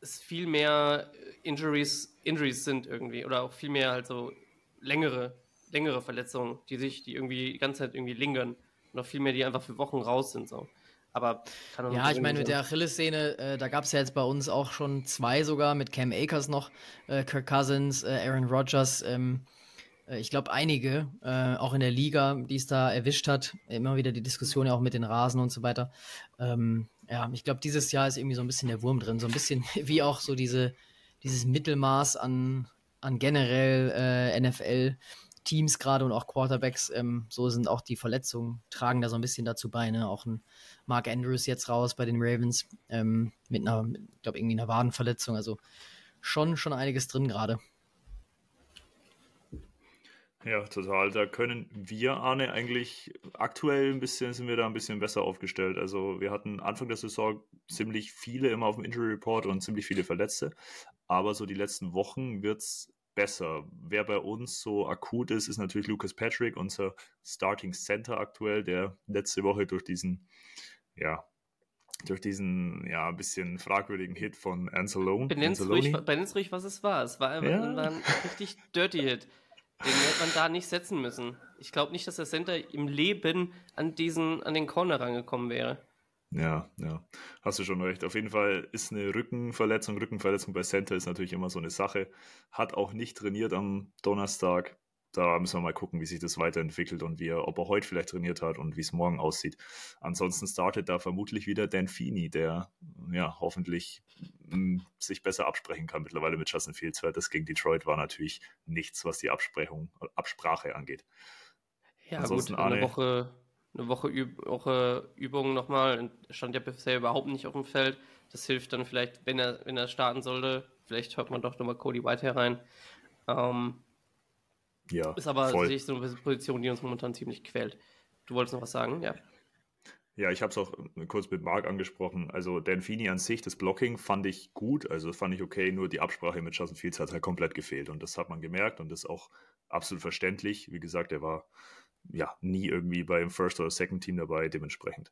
es viel mehr äh, Injuries, Injuries sind irgendwie oder auch viel mehr halt so längere, längere Verletzungen, die sich, die irgendwie die ganze Zeit irgendwie lingern. Noch viel mehr, die einfach für Wochen raus sind. So. Aber ja, ich meine, mit der Achillessehne, äh, da gab es ja jetzt bei uns auch schon zwei sogar, mit Cam Akers noch, äh, Kirk Cousins, äh, Aaron Rodgers. Ähm, äh, ich glaube, einige, äh, auch in der Liga, die es da erwischt hat. Immer wieder die Diskussion ja auch mit den Rasen und so weiter. Ähm, ja, ich glaube, dieses Jahr ist irgendwie so ein bisschen der Wurm drin. So ein bisschen wie auch so diese, dieses Mittelmaß an, an generell äh, NFL-Teams gerade und auch Quarterbacks. Ähm, so sind auch die Verletzungen, tragen da so ein bisschen dazu bei. Ne? Auch ein Mark Andrews jetzt raus bei den Ravens ähm, mit einer, ich glaube, irgendwie einer Wadenverletzung. Also schon, schon einiges drin gerade. Ja, total. Da können wir, Arne, eigentlich aktuell ein bisschen, sind wir da ein bisschen besser aufgestellt. Also wir hatten Anfang der Saison ziemlich viele immer auf dem Injury Report und ziemlich viele Verletzte. Aber so die letzten Wochen wird es besser. Wer bei uns so akut ist, ist natürlich Lucas Patrick, unser Starting Center aktuell, der letzte Woche durch diesen, ja, durch diesen, ja, ein bisschen fragwürdigen Hit von Anzalone. Benenn's ruhig, ruhig, was es war. Es war, ja. war ein richtig dirty Hit. Den hätte man da nicht setzen müssen. Ich glaube nicht, dass der Center im Leben an diesen, an den Corner rangekommen wäre. Ja, ja, hast du schon recht. Auf jeden Fall ist eine Rückenverletzung, Rückenverletzung bei Center ist natürlich immer so eine Sache. Hat auch nicht trainiert am Donnerstag da müssen wir mal gucken, wie sich das weiterentwickelt und wie er, ob er heute vielleicht trainiert hat und wie es morgen aussieht. Ansonsten startet da vermutlich wieder Dan Feeney, der ja hoffentlich mh, hm, sich besser absprechen kann mittlerweile mit Justin Fields, weil das gegen Detroit war natürlich nichts, was die Absprechung, Absprache angeht. Ja, Ansonsten gut, eine Woche, eine Woche, Üb Woche Übung nochmal, stand ja bisher überhaupt nicht auf dem Feld. Das hilft dann vielleicht, wenn er, wenn er starten sollte. Vielleicht hört man doch nochmal Cody White herein. Ähm, Ja, ist aber voll. sicherlich so eine Position, die uns momentan ziemlich quält. Du wolltest noch was sagen? Ja. Ja, ich habe es auch äh, kurz mit Marc angesprochen. Also Dan Feeney an sich, das Blocking fand ich gut, also fand ich okay, nur die Absprache mit Justin Fields hat halt komplett gefehlt und das hat man gemerkt und das ist auch absolut verständlich. Wie gesagt, er war ja nie irgendwie beim First oder Second Team dabei, dementsprechend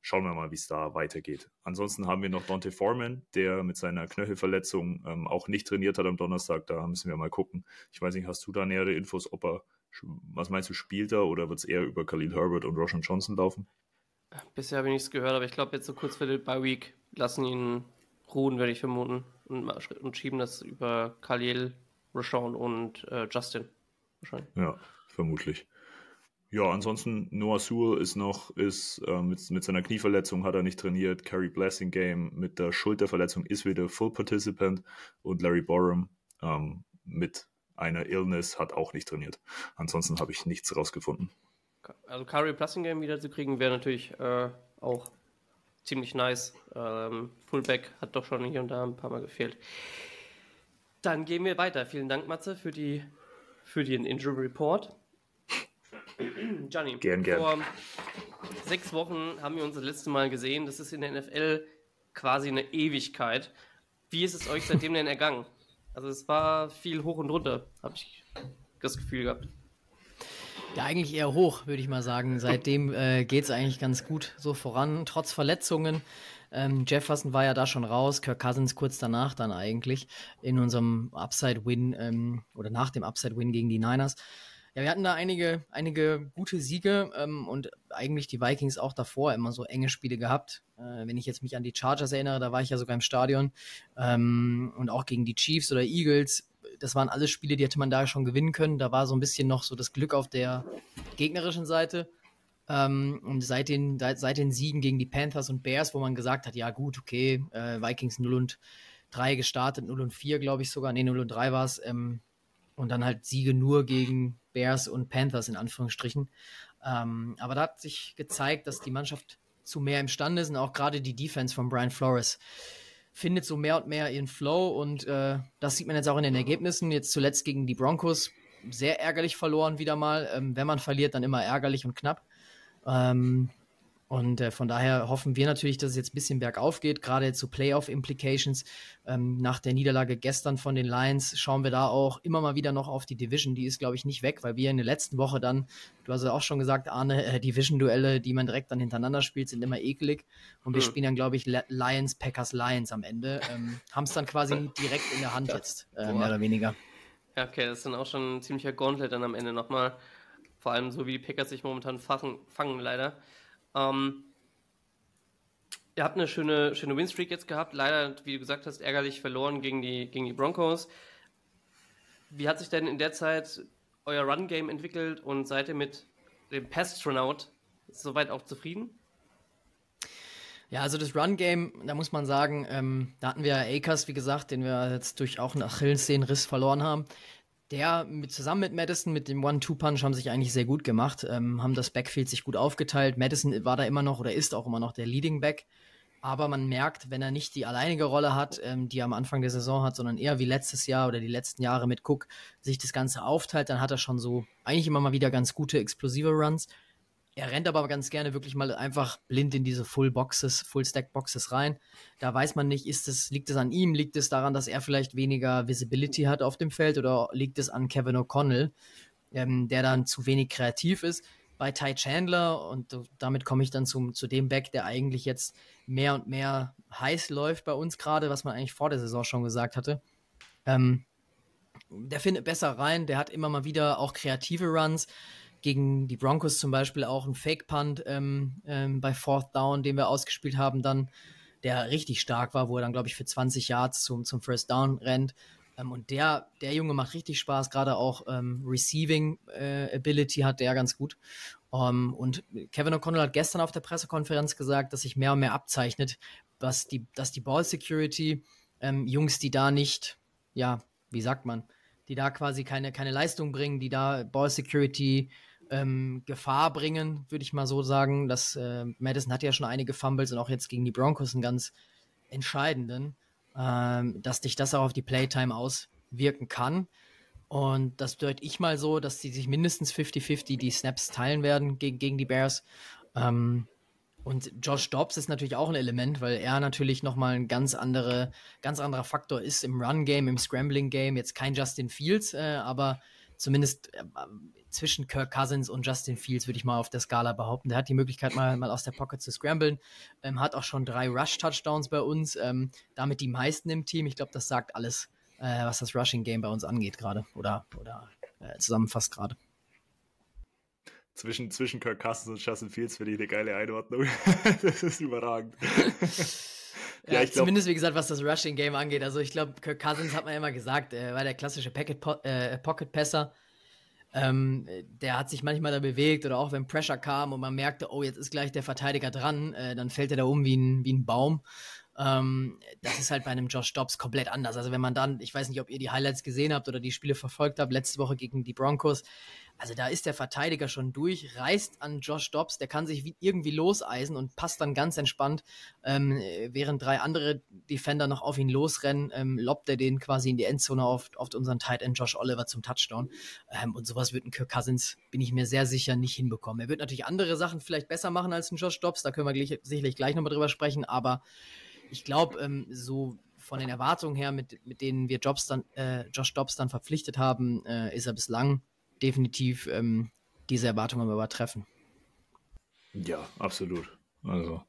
schauen wir mal, wie es da weitergeht. Ansonsten haben wir noch Dante Foreman, der mit seiner Knöchelverletzung ähm, auch nicht trainiert hat am Donnerstag, da müssen wir mal gucken. Ich weiß nicht, hast du da nähere Infos, ob er, was meinst du, spielt er oder wird es eher über Khalil Herbert und Roshan Johnson laufen? Bisher habe ich nichts gehört, aber ich glaube, jetzt so kurz vor der Bye Week lassen ihn ruhen, werde ich vermuten. Und, und schieben das über Khalil, Rashawn und äh, Justin. Wahrscheinlich. Ja, vermutlich. Ja, ansonsten Noah Sewell ist noch, ist äh, mit, mit seiner Knieverletzung hat er nicht trainiert. Carrie Blessing Game mit der Schulterverletzung ist wieder Full Participant und Larry Borum ähm, mit einer Illness hat auch nicht trainiert. Ansonsten habe ich nichts rausgefunden. Also Curry Plus Game wieder zu kriegen, wäre natürlich äh, auch ziemlich nice. Ähm, Fullback hat doch schon hier und da ein paar Mal gefehlt. Dann gehen wir weiter. Vielen Dank, Matze, für, die, für den Injury Report. Gianni, Gern, gern. vor sechs Wochen haben wir uns das letzte Mal gesehen. Das ist in der NFL quasi eine Ewigkeit. Wie ist es euch seitdem denn ergangen? Also es war viel hoch und runter, habe ich das Gefühl gehabt. Ja, eigentlich eher hoch, würde ich mal sagen. Seitdem äh, geht es eigentlich ganz gut so voran, trotz Verletzungen. Ähm, Jefferson war ja da schon raus, Kirk Cousins kurz danach dann eigentlich in unserem Upside-Win ähm, oder nach dem Upside-Win gegen die Niners. Ja, wir hatten da einige, einige gute Siege ähm, und eigentlich die Vikings auch davor immer so enge Spiele gehabt. Äh, wenn ich jetzt mich an die Chargers erinnere, da war ich ja sogar im Stadion ähm, und auch gegen die Chiefs oder Eagles. Das waren alles Spiele, die hätte man da schon gewinnen können. Da war so ein bisschen noch so das Glück auf der gegnerischen Seite. Ähm, und seit den, seit den Siegen gegen die Panthers und Bears, wo man gesagt hat, ja gut, okay, äh, Vikings 0 und 3 gestartet, 0 und 4, glaube ich sogar, nee, 0 und 3 war es, ähm, und dann halt Siege nur gegen Bears und Panthers in Anführungsstrichen. Ähm, aber da hat sich gezeigt, dass die Mannschaft zu mehr imstande ist und auch gerade die Defense von Brian Flores findet so mehr und mehr ihren Flow und äh, das sieht man jetzt auch in den Ergebnissen. Jetzt zuletzt gegen die Broncos sehr ärgerlich verloren wieder mal. Ähm, wenn man verliert, dann immer ärgerlich und knapp. Ähm, und äh, von daher hoffen wir natürlich, dass es jetzt ein bisschen bergauf geht, gerade so Playoff-Implications. Ähm, nach der Niederlage gestern von den Lions schauen wir da auch immer mal wieder noch auf die Division. Die ist, glaube ich, nicht weg, weil wir in der letzten Woche dann, du hast ja auch schon gesagt, Arne, äh, Division-Duelle, die man direkt dann hintereinander spielt, sind immer eklig. Und wir Mhm. spielen dann, glaube ich, Le- Lions, Packers, Lions am Ende. Ähm, Haben es dann quasi direkt in der Hand jetzt, äh, mehr oder weniger. Ja, okay, das ist dann auch schon ein ziemlicher Gauntlet dann am Ende nochmal. Vor allem so, wie die Packers sich momentan fachen, fangen, leider. Ähm, ihr habt eine schöne, schöne Winstreak jetzt gehabt. Leider, wie du gesagt hast, ärgerlich verloren gegen die, gegen die Broncos. Wie hat sich denn in der Zeit euer Run-Game entwickelt und seid ihr mit dem Pastronaut soweit auch zufrieden? Ja, also das Run-Game, da muss man sagen, ähm, da hatten wir Akers, wie gesagt, den wir jetzt durch auch einen Achillessehnenriss verloren haben. Der mit, zusammen mit Madison, mit dem One-Two-Punch, haben sich eigentlich sehr gut gemacht, ähm, haben das Backfield sich gut aufgeteilt. Madison war da immer noch oder ist auch immer noch der Leading Back. Aber man merkt, wenn er nicht die alleinige Rolle hat, ähm, die er am Anfang der Saison hat, sondern eher wie letztes Jahr oder die letzten Jahre mit Cook sich das Ganze aufteilt, dann hat er schon so eigentlich immer mal wieder ganz gute explosive Runs. Er rennt aber ganz gerne wirklich mal einfach blind in diese Full Boxes, Full Stack Boxes rein. Da weiß man nicht, ist es, liegt es an ihm, liegt es daran, dass er vielleicht weniger Visibility hat auf dem Feld oder liegt es an Kevin O'Connell, ähm, der dann zu wenig kreativ ist. Bei Ty Chandler, und damit komme ich dann zum, zu dem Back, der eigentlich jetzt mehr und mehr heiß läuft bei uns gerade, was man eigentlich vor der Saison schon gesagt hatte. Ähm, der findet besser rein, der hat immer mal wieder auch kreative Runs gegen die Broncos zum Beispiel auch ein Fake-Punt ähm, ähm, bei Fourth Down, den wir ausgespielt haben, dann, der richtig stark war, wo er dann, glaube ich, für 20 Yards zum, zum First Down rennt. Ähm, und der, der Junge macht richtig Spaß, gerade auch ähm, Receiving äh, Ability hat der ganz gut. Um, und Kevin O'Connell hat gestern auf der Pressekonferenz gesagt, dass sich mehr und mehr abzeichnet, was die, dass die Ball Security ähm, Jungs, die da nicht, ja, wie sagt man, die da quasi keine, keine Leistung bringen, die da Ball Security ähm, Gefahr bringen, würde ich mal so sagen. Das, äh, Madison hat ja schon einige Fumbles und auch jetzt gegen die Broncos einen ganz entscheidenden, ähm, dass dich das auch auf die Playtime auswirken kann. Und das deute ich mal so, dass sie sich mindestens 50-50 die Snaps teilen werden gegen, gegen die Bears. Ähm, und Josh Dobbs ist natürlich auch ein Element, weil er natürlich nochmal ein ganz, andere, ganz anderer Faktor ist im Run-Game, im Scrambling-Game. Jetzt kein Justin Fields, äh, aber zumindest äh, zwischen Kirk Cousins und Justin Fields würde ich mal auf der Skala behaupten. Der hat die Möglichkeit, mal, mal aus der Pocket zu scramblen. Ähm, hat auch schon drei Rush-Touchdowns bei uns. Ähm, damit die meisten im Team. Ich glaube, das sagt alles, äh, was das Rushing-Game bei uns angeht gerade. Oder, oder äh, zusammenfasst gerade. Zwischen, zwischen Kirk Cousins und Justin Fields finde ich eine geile Einordnung. das ist überragend. ja, ja glaub, zumindest wie gesagt, was das Rushing Game angeht. Also ich glaube, Kirk Cousins hat man ja immer gesagt, er war der klassische äh, Pocket Passer. Ähm, der hat sich manchmal da bewegt oder auch wenn Pressure kam und man merkte, oh, jetzt ist gleich der Verteidiger dran, äh, dann fällt er da um wie ein, wie ein Baum. Ähm, das ist halt bei einem Josh Dobbs komplett anders. Also wenn man dann, ich weiß nicht, ob ihr die Highlights gesehen habt oder die Spiele verfolgt habt, letzte Woche gegen die Broncos, also da ist der Verteidiger schon durch, reißt an Josh Dobbs, der kann sich irgendwie loseisen und passt dann ganz entspannt, ähm, während drei andere Defender noch auf ihn losrennen, ähm, lobt er den quasi in die Endzone auf, auf unseren Tight End Josh Oliver zum Touchdown. Ähm, und sowas wird ein Kirk Cousins, bin ich mir sehr sicher, nicht hinbekommen. Er wird natürlich andere Sachen vielleicht besser machen als ein Josh Dobbs, da können wir gleich, sicherlich gleich nochmal drüber sprechen, aber ich glaube, ähm, so von den Erwartungen her, mit, mit denen wir Jobs dann, äh, Josh Dobbs dann verpflichtet haben, äh, ist er bislang definitiv ähm, diese Erwartungen übertreffen. Ja, absolut. Also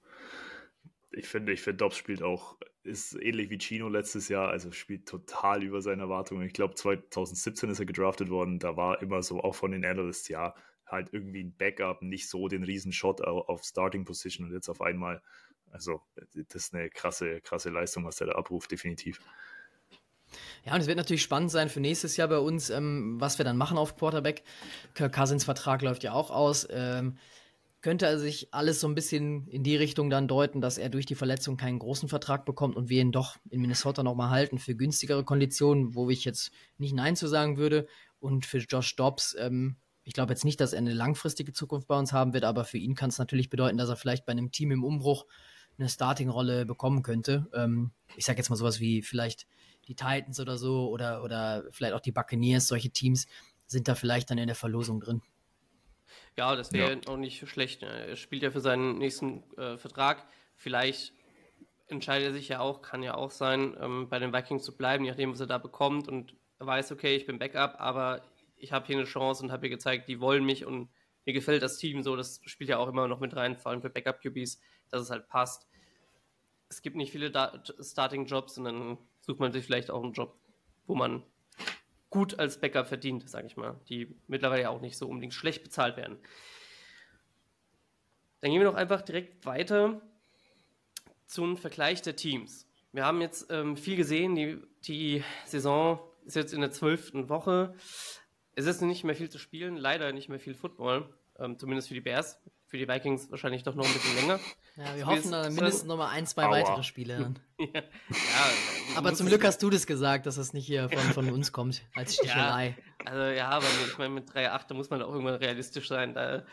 ich finde, ich finde, Dobbs spielt auch, ist ähnlich wie Chino letztes Jahr, also spielt total über seine Erwartungen. Ich glaube, 2017 ist er gedraftet worden, da war immer so, auch von den Analysts, ja, halt irgendwie ein Backup, nicht so den riesen Shot auf Starting Position und jetzt auf einmal, also das ist eine krasse, krasse Leistung, was der da abruft, definitiv. Ja, und es wird natürlich spannend sein für nächstes Jahr bei uns, ähm, was wir dann machen auf Quarterback. Kirk Cousins Vertrag läuft ja auch aus. Ähm, könnte er sich alles so ein bisschen in die Richtung dann deuten, dass er durch die Verletzung keinen großen Vertrag bekommt und wir ihn doch in Minnesota nochmal halten für günstigere Konditionen, wo ich jetzt nicht Nein zu sagen würde. Und für Josh Dobbs, ähm, ich glaube jetzt nicht, dass er eine langfristige Zukunft bei uns haben wird, aber für ihn kann es natürlich bedeuten, dass er vielleicht bei einem Team im Umbruch eine Starting-Rolle bekommen könnte. Ähm, ich sage jetzt mal sowas wie vielleicht die Titans oder so oder, oder vielleicht auch die Buccaneers, solche Teams sind da vielleicht dann in der Verlosung drin. Ja, das wäre ja. auch nicht schlecht. Er spielt ja für seinen nächsten äh, Vertrag. Vielleicht entscheidet er sich ja auch, kann ja auch sein, ähm, bei den Vikings zu bleiben, je nachdem, was er da bekommt und er weiß, okay, ich bin Backup, aber ich habe hier eine Chance und habe hier gezeigt, die wollen mich und mir gefällt das Team so. Das spielt ja auch immer noch mit rein, vor allem für Backup-QBs, dass es halt passt. Es gibt nicht viele Starting-Jobs und dann sucht man sich vielleicht auch einen Job, wo man gut als Bäcker verdient, sage ich mal, die mittlerweile auch nicht so unbedingt schlecht bezahlt werden. Dann gehen wir noch einfach direkt weiter zum Vergleich der Teams. Wir haben jetzt ähm, viel gesehen, die, die Saison ist jetzt in der zwölften Woche. Es ist nicht mehr viel zu spielen, leider nicht mehr viel Football, ähm, zumindest für die Bears für die Vikings wahrscheinlich doch noch ein bisschen länger. Ja, wir so hoffen dann mindestens noch mal ein, zwei Aua. weitere Spiele. ja. ja, aber zum Glück hast du das gesagt, dass das nicht hier von, von uns kommt, als Stichelei. Ja, also ja, aber ich meine, mit 3-8, da muss man auch irgendwann realistisch sein. Da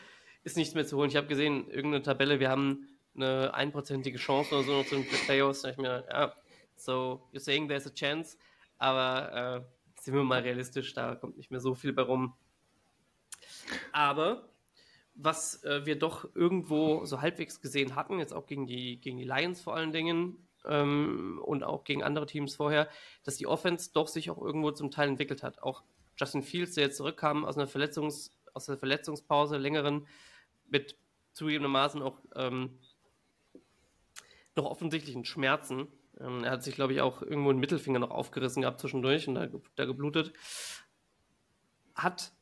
ist nichts mehr zu holen. Ich habe gesehen, irgendeine Tabelle, wir haben eine einprozentige Chance oder so noch zu den Playoffs. Da ich mir, ja, so, you're saying there's a chance, aber äh, sind wir mal realistisch, da kommt nicht mehr so viel bei rum. Aber was äh, wir doch irgendwo so halbwegs gesehen hatten, jetzt auch gegen die, gegen die Lions vor allen Dingen ähm, und auch gegen andere Teams vorher, dass die Offense doch sich auch irgendwo zum Teil entwickelt hat. Auch Justin Fields, der jetzt zurückkam aus einer Verletzungs, aus der Verletzungspause, längeren, mit zugegebenermaßen auch ähm, noch offensichtlichen Schmerzen. Ähm, er hat sich, glaube ich, auch irgendwo einen Mittelfinger noch aufgerissen gehabt zwischendurch und da, da geblutet. Hat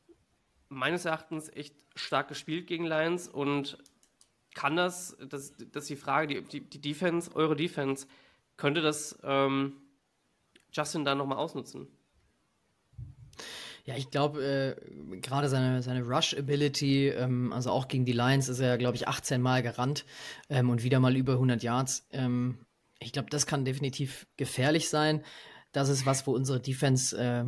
meines Erachtens echt stark gespielt gegen Lions und kann das, das, das ist die Frage, die, die, Defense, eure Defense, könnte das ähm, Justin da nochmal ausnutzen? Ja, ich glaube, äh, gerade seine, seine Rush-Ability, ähm, also auch gegen die Lions ist er, glaube ich, 18 Mal gerannt ähm, und wieder mal über 100 Yards. Ähm, ich glaube, das kann definitiv gefährlich sein. Das ist was, wo unsere Defense äh,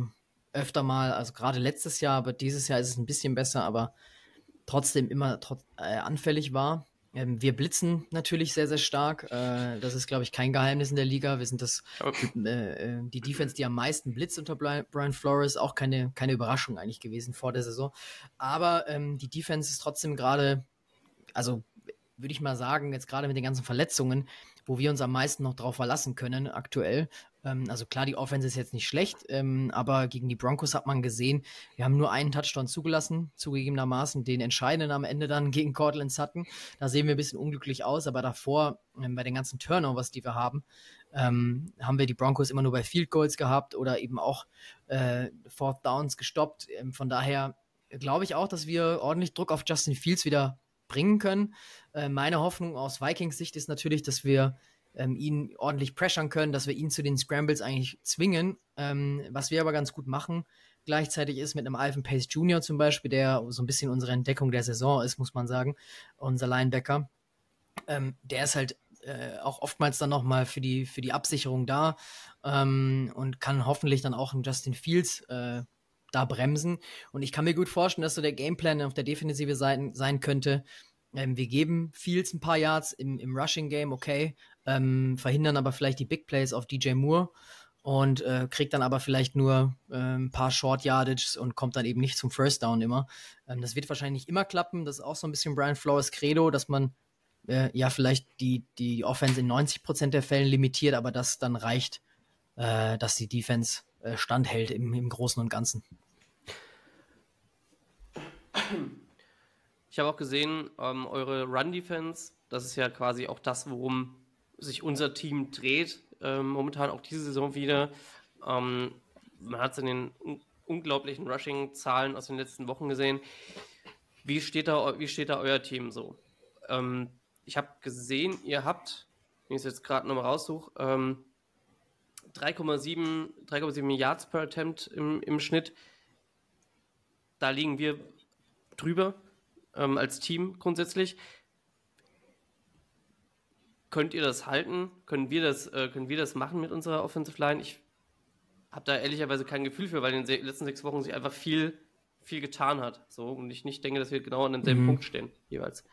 öfter mal, also gerade letztes Jahr, aber dieses Jahr ist es ein bisschen besser, aber trotzdem immer trot äh, anfällig war. Ähm, wir blitzen natürlich sehr, sehr stark. Äh, das ist, glaube ich, kein Geheimnis in der Liga. Wir sind das, äh, die Defense, die am meisten blitzt unter Brian Flores. Auch keine, keine Überraschung eigentlich gewesen vor der Saison. Aber ähm, die Defense ist trotzdem gerade, also würde ich mal sagen, jetzt gerade mit den ganzen Verletzungen, wo wir uns am meisten noch drauf verlassen können aktuell. Ähm, also klar, die Offense ist jetzt nicht schlecht, ähm, aber gegen die Broncos hat man gesehen, wir haben nur einen Touchdown zugelassen, zugegebenermaßen den entscheidenden am Ende dann gegen Cortland Sutton. Da sehen wir ein bisschen unglücklich aus, aber davor ähm, bei den ganzen Turnovers, die wir haben, ähm, haben wir die Broncos immer nur bei Field Goals gehabt oder eben auch äh, Fourth Downs gestoppt. Ähm, von daher glaube ich auch, dass wir ordentlich Druck auf Justin Fields wieder bringen können. Äh, meine Hoffnung aus Vikings Sicht ist natürlich, dass wir ähm, ihn ordentlich pressern können, dass wir ihn zu den Scrambles eigentlich zwingen. Ähm, was wir aber ganz gut machen, gleichzeitig ist mit einem Alvin Pace Jr. zum Beispiel, der so ein bisschen unsere Entdeckung der Saison ist, muss man sagen, unser Linebacker. Ähm, der ist halt äh, auch oftmals dann nochmal für die, für die Absicherung da ähm, und kann hoffentlich dann auch einen Justin Fields äh, da bremsen. Und ich kann mir gut vorstellen, dass so der Gameplan auf der Defensive sein, sein könnte. Ähm, wir geben Fields ein paar Yards im, im Rushing Game, okay, ähm, verhindern aber vielleicht die Big Plays auf DJ Moore und äh, kriegt dann aber vielleicht nur äh, ein paar Short Yardages und kommt dann eben nicht zum First Down immer. Ähm, das wird wahrscheinlich nicht immer klappen. Das ist auch so ein bisschen Brian Flores Credo, dass man äh, ja vielleicht die, die Offense in 90% der Fällen limitiert, aber das dann reicht, äh, dass die Defense äh, standhält im, im Großen und Ganzen. Ich habe auch gesehen, ähm, eure Run-Defense, das ist ja quasi auch das, worum sich unser Team dreht, äh, momentan auch diese Saison wieder. Ähm, man hat es in den un unglaublichen Rushing-Zahlen aus den letzten Wochen gesehen. Wie steht da, wie steht da euer Team so? Ähm, ich habe gesehen, ihr habt, wenn ich es jetzt gerade nochmal raussuche, ähm, 3,7 Yards per Attempt im, im Schnitt. Da liegen wir drüber ähm, als Team grundsätzlich. Könnt ihr das halten? Können wir das, äh, können wir das machen mit unserer Offensive Line? Ich habe da ehrlicherweise kein Gefühl für, weil in den letzten sechs Wochen sich einfach viel, viel getan hat. So, und ich nicht denke, dass wir genau an demselben mhm. Punkt stehen, jeweils.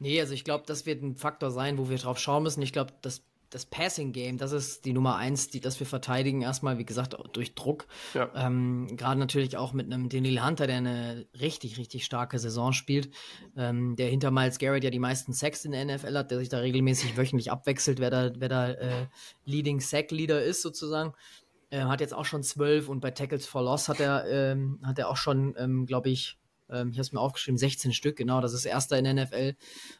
Nee, also ich glaube, das wird ein Faktor sein, wo wir drauf schauen müssen. Ich glaube, das das Passing Game, das ist die Nummer eins, die, das wir verteidigen. Erstmal, wie gesagt, durch Druck. Ja. Ähm, Gerade natürlich auch mit einem Daniel Hunter, der eine richtig, richtig starke Saison spielt. Ähm, der hinter Miles Garrett ja die meisten Sacks in der NFL hat, der sich da regelmäßig wöchentlich abwechselt, wer da, wer da äh, Leading Sack Leader ist, sozusagen. Äh, hat jetzt auch schon zwölf und bei Tackles for Loss hat er, ähm, hat er auch schon, ähm, glaube ich, ähm, ich habe es mir aufgeschrieben, 16 Stück, genau, das ist erster in der NFL.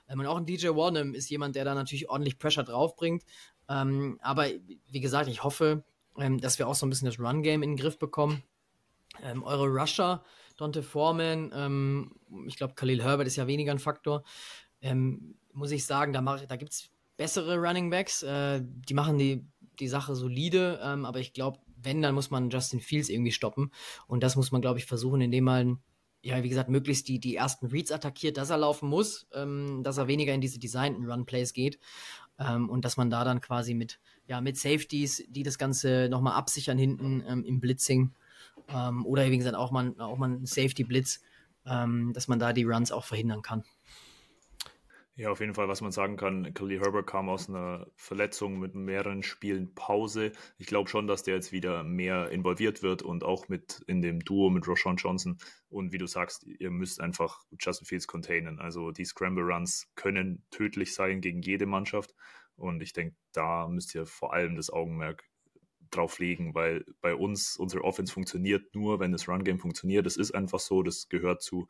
Ähm, und auch ein DJ Warnham ist jemand, der da natürlich ordentlich Pressure draufbringt. Ähm, aber wie gesagt, ich hoffe, ähm, dass wir auch so ein bisschen das Run-Game in den Griff bekommen. Ähm, eure Rusher, Dante Foreman, ähm, ich glaube, Khalil Herbert ist ja weniger ein Faktor. muss ich sagen, da, da gibt es bessere Running Backs. Äh, die machen die, die Sache solide, aber ich glaube, wenn, dann muss man Justin Fields irgendwie stoppen. Und das muss man, glaube ich, versuchen, indem man ja, wie gesagt, möglichst die, die ersten Reads attackiert, dass er laufen muss, ähm, dass er weniger in diese designten Run-Plays geht ähm, und dass man da dann quasi mit, ja, mit Safeties, die das Ganze nochmal absichern hinten ähm, im Blitzing ähm, oder wie gesagt auch mal, auch mal ein Safety-Blitz, ähm, dass man da die Runs auch verhindern kann. Ja, auf jeden Fall, was man sagen kann, Khalil Herbert kam aus einer Verletzung mit mehreren Spielen Pause. Ich glaube schon, dass der jetzt wieder mehr involviert wird und auch mit in dem Duo mit Roshan Johnson. Und wie du sagst, ihr müsst einfach Justin Fields containen. Also die Scramble Runs können tödlich sein gegen jede Mannschaft. Und ich denke, da müsst ihr vor allem das Augenmerk drauf legen, weil bei uns unsere Offense funktioniert nur, wenn das Run Game funktioniert. Das ist einfach so, das gehört zu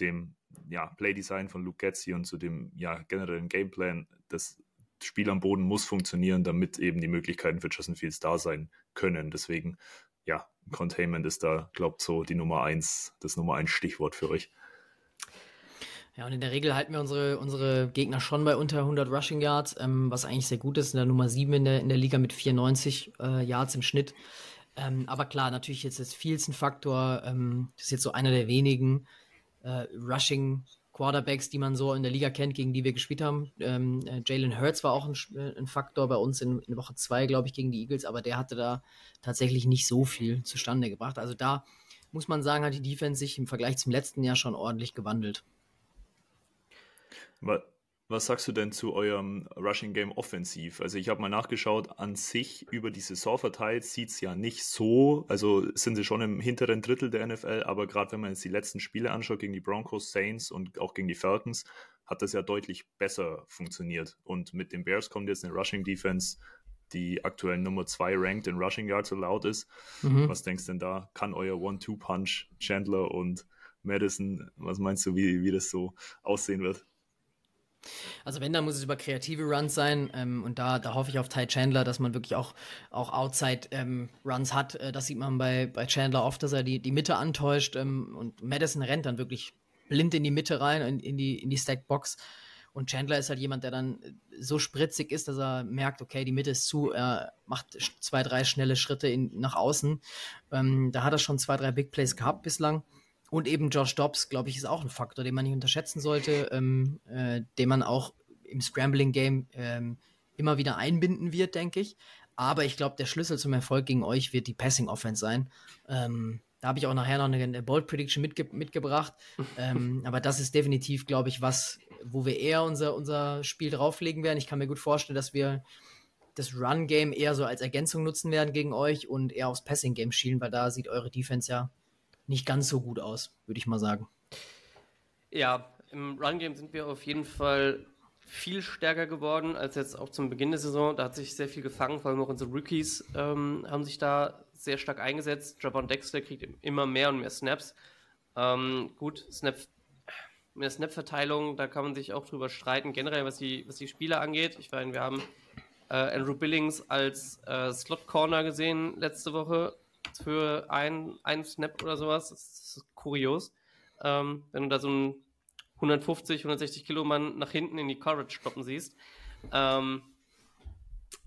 dem ja, Playdesign von Luke Getzi und zu dem ja, generellen Gameplan. Das Spiel am Boden muss funktionieren, damit eben die Möglichkeiten für Justin Fields da sein können. Deswegen, ja, Containment ist da, glaubt so die Nummer eins, das Nummer eins Stichwort für euch. Ja, und in der Regel halten wir unsere, unsere Gegner schon bei unter 100 Rushing Yards, ähm, was eigentlich sehr gut ist. In der Nummer 7 in der, in der Liga mit 94 äh, Yards im Schnitt. Ähm, aber klar, natürlich jetzt ist Fields ein Faktor. Ähm, das ist jetzt so einer der wenigen äh, Rushing Quarterbacks, die man so in der Liga kennt, gegen die wir gespielt haben. Ähm, äh, Jalen Hurts war auch ein, äh, ein Faktor bei uns in, in Woche 2, glaube ich, gegen die Eagles, aber der hatte da tatsächlich nicht so viel zustande gebracht. Also da muss man sagen, hat die Defense sich im Vergleich zum letzten Jahr schon ordentlich gewandelt. Was sagst du denn zu eurem Rushing Game offensiv? Also ich habe mal nachgeschaut, an sich über die Saison verteilt sieht es ja nicht so, also sind sie schon im hinteren Drittel der NFL, aber gerade wenn man jetzt die letzten Spiele anschaut gegen die Broncos, Saints und auch gegen die Falcons, hat das ja deutlich besser funktioniert. Und mit den Bears kommt jetzt eine Rushing Defense, die aktuell Nummer 2 ranked in Rushing Yards allowed ist. Mhm. Was denkst du denn da? Kann euer One-Two-Punch Chandler und Madison, was meinst du, wie, wie das so aussehen wird? Also wenn, dann muss es über kreative Runs sein ähm, und da, da hoffe ich auf Ty Chandler, dass man wirklich auch, auch Outside-Runs ähm, hat. Äh, das sieht man bei, bei Chandler oft, dass er die, die Mitte antäuscht ähm, und Madison rennt dann wirklich blind in die Mitte rein, in, in die, in die Stackbox. Und Chandler ist halt jemand, der dann so spritzig ist, dass er merkt, okay, die Mitte ist zu, er macht zwei, drei schnelle Schritte in, nach außen. Ähm, da hat er schon zwei, drei Big Plays gehabt bislang. Und eben Josh Dobbs, glaube ich, ist auch ein Faktor, den man nicht unterschätzen sollte, ähm, äh, den man auch im Scrambling-Game ähm, immer wieder einbinden wird, denke ich. Aber ich glaube, der Schlüssel zum Erfolg gegen euch wird die Passing-Offense sein. Ähm, da habe ich auch nachher noch eine, eine Bold Prediction mitge mitgebracht. ähm, aber das ist definitiv, glaube ich, was, wo wir eher unser, unser Spiel drauflegen werden. Ich kann mir gut vorstellen, dass wir das Run-Game eher so als Ergänzung nutzen werden gegen euch und eher aufs Passing-Game schielen, weil da sieht eure Defense ja nicht ganz so gut aus, würde ich mal sagen. Ja, im Run-Game sind wir auf jeden Fall viel stärker geworden als jetzt auch zum Beginn der Saison. Da hat sich sehr viel gefangen, vor allem auch unsere Rookies ähm, haben sich da sehr stark eingesetzt. Javon Dexter kriegt immer mehr und mehr Snaps. Ähm, gut, Snap, der Snap-Verteilung, da kann man sich auch drüber streiten, generell was die, was die Spieler angeht. Ich meine, wir haben äh, Andrew Billings als äh, Slot-Corner gesehen letzte Woche für ein, ein Snap oder sowas. Das ist kurios. Ähm, wenn du da so einen 150, 160 Kilo Mann nach hinten in die Courage stoppen siehst. Ähm,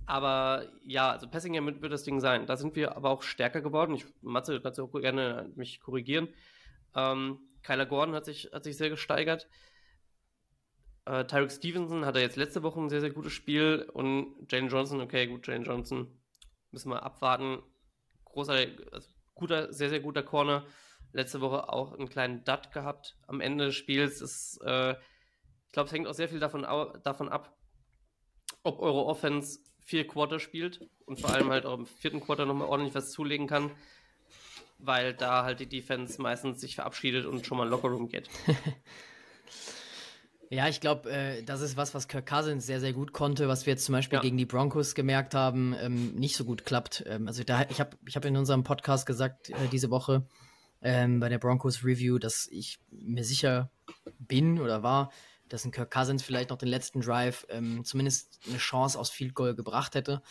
aber ja, also Passing Game wird das Ding sein. Da sind wir aber auch stärker geworden. Ich, Matze, kannst du auch gerne mich korrigieren. Ähm, Kyler Gordon hat sich, hat sich sehr gesteigert. Äh, Tyreek Stevenson hatte jetzt letzte Woche ein sehr, sehr gutes Spiel und Jane Johnson, okay, gut, Jane Johnson müssen wir abwarten großer, also guter, sehr, sehr guter Corner. Letzte Woche auch einen kleinen Dud gehabt am Ende des Spiels. Ist, äh, ich glaube, es hängt auch sehr viel davon, davon ab, ob eure Offense vier Quarter spielt und vor allem halt auch im vierten Quarter nochmal ordentlich was zulegen kann, weil da halt die Defense meistens sich verabschiedet und schon mal Lockerroom geht. Ja, ich glaube, äh, das ist was, was Kirk Cousins sehr, sehr gut konnte, was wir jetzt zum Beispiel ja. gegen die Broncos gemerkt haben, ähm, nicht so gut klappt. Ähm, also da, ich habe ich hab in unserem Podcast gesagt äh, diese Woche ähm, bei der Broncos Review, dass ich mir sicher bin oder war, dass ein Kirk Cousins vielleicht noch den letzten Drive ähm, zumindest eine Chance aus Field Goal gebracht hätte.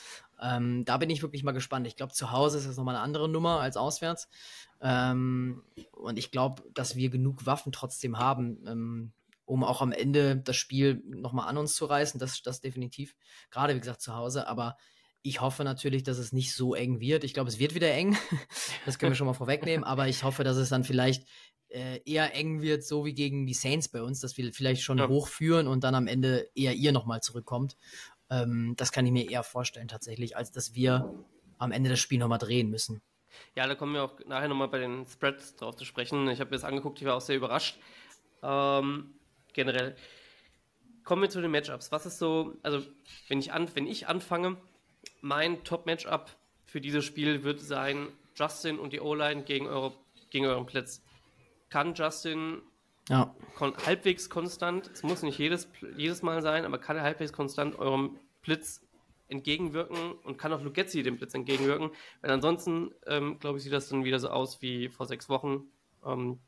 Ähm, da bin ich wirklich mal gespannt. Ich glaube, zu Hause ist das nochmal eine andere Nummer als auswärts. Ähm, und ich glaube, dass wir genug Waffen trotzdem haben, um auch am Ende das Spiel nochmal an uns zu reißen. Das, das definitiv. Gerade, wie gesagt, zu Hause. Aber ich hoffe natürlich, dass es nicht so eng wird. Ich glaube, es wird wieder eng. das können wir schon mal vorwegnehmen. Aber ich hoffe, dass es dann vielleicht äh, eher eng wird, so wie gegen die Saints bei uns, dass wir vielleicht schon ja. hochführen und dann am Ende eher ihr nochmal zurückkommt. Ähm, das kann ich mir eher vorstellen tatsächlich, als dass wir am Ende das Spiel nochmal drehen müssen. Ja, da kommen wir auch nachher nochmal bei den Spreads drauf zu sprechen. Ich habe mir das angeguckt, ich war auch sehr überrascht. Ähm, generell. Kommen wir zu den Matchups. Was ist so, also wenn ich, an, wenn ich anfange, mein Top-Matchup für dieses Spiel wird sein Justin und die O-Line gegen, eure, gegen euren Blitz. Kann Justin ja. kon halbwegs konstant, es muss nicht jedes, jedes Mal sein, aber kann er halbwegs konstant eurem Blitz entgegenwirken und kann auch Lugetzi dem Blitz entgegenwirken, weil ansonsten, ähm, glaube ich, sieht das dann wieder so aus wie vor sechs Wochen ähm,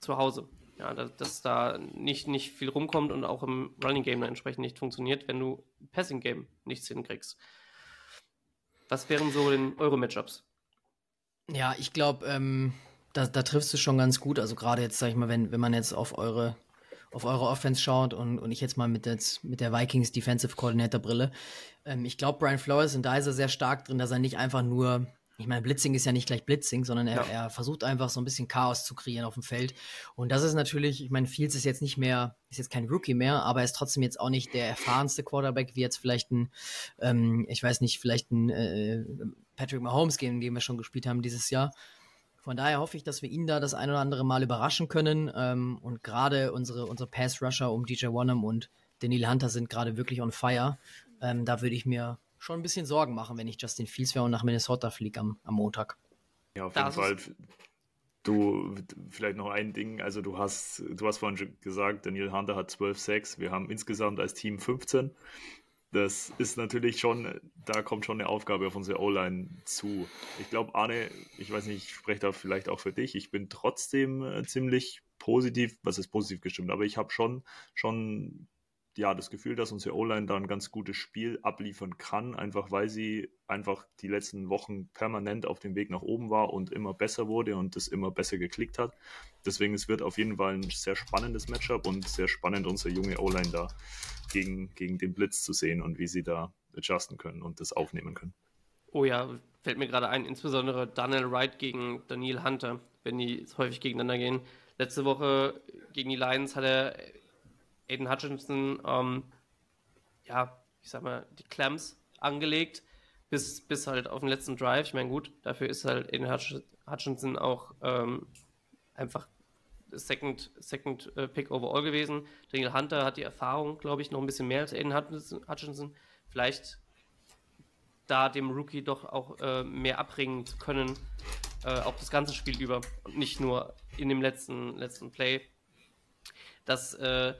zu Hause ja, dass, dass, da nicht, nicht viel rumkommt und auch im Running Game entsprechend nicht funktioniert, wenn du Passing Game nichts hinkriegst. Was wären so denn eure Matchups? Ja, ich glaube, ähm, da, da triffst du schon ganz gut. Also gerade jetzt, sag ich mal, wenn, wenn man jetzt auf eure auf eure Offense schaut und, und ich jetzt mal mit, jetzt, mit der Vikings Defensive Coordinator Brille. Ähm, ich glaube, Brian Flores und da ist er sehr stark drin, dass er nicht einfach nur ich meine, Blitzing ist ja nicht gleich Blitzing, sondern er, ja. er, versucht einfach so ein bisschen Chaos zu kreieren auf dem Feld. Und das ist natürlich, ich meine, Fields ist jetzt nicht mehr, ist jetzt kein Rookie mehr, aber er ist trotzdem jetzt auch nicht der erfahrenste Quarterback, wie jetzt vielleicht ein, ähm, ich weiß nicht, vielleicht ein äh, Patrick Mahomes, gegen den wir schon gespielt haben dieses Jahr. Von daher hoffe ich, dass wir ihn da das ein oder andere Mal überraschen können. Ähm, und gerade unsere, unsere Pass-Rusher um DJ Wonnum und Daniel Hunter sind gerade wirklich on fire. Ähm, da würde ich mir schon ein bisschen Sorgen machen, wenn ich Justin Fields wäre und nach Minnesota fliege am, am Montag. Ja, auf jeden Fall. Du, vielleicht noch ein Ding, also du hast, du hast vorhin schon gesagt, Daniel Hunter hat 12-6, wir haben insgesamt als Team 15. Das ist natürlich schon, da kommt schon eine Aufgabe auf unsere O-Line zu. Ich glaube, Arne, ich weiß nicht, ich spreche da vielleicht auch für dich, ich bin trotzdem äh, ziemlich positiv, was ist positiv gestimmt, aber ich habe schon, schon ja, das Gefühl, dass unsere O-Line da ein ganz gutes Spiel abliefern kann, einfach weil sie einfach die letzten Wochen permanent auf dem Weg nach oben war und immer besser wurde und das immer besser geklickt hat. Deswegen es wird auf jeden Fall ein sehr spannendes Matchup und sehr spannend, unsere junge O-Line da gegen, gegen den Blitz zu sehen und wie sie da adjusten können und das aufnehmen können. Oh ja, fällt mir gerade ein, insbesondere Daniel Wright gegen Daniel Hunter, wenn die häufig gegeneinander gehen. Letzte Woche gegen die Lions hat er Aiden Hutchinson, ähm, ja, ich sag mal, die Clams angelegt, bis, bis halt auf den letzten Drive. Ich meine, gut, dafür ist halt Aiden Hutchinson auch ähm, einfach Second, Second äh, Pick overall gewesen. Daniel Hunter hat die Erfahrung, glaube ich, noch ein bisschen mehr als Aiden Hutchinson. Vielleicht da dem Rookie doch auch äh, mehr abbringen zu können, äh, auch das ganze Spiel über und nicht nur in dem letzten, letzten Play. Das äh,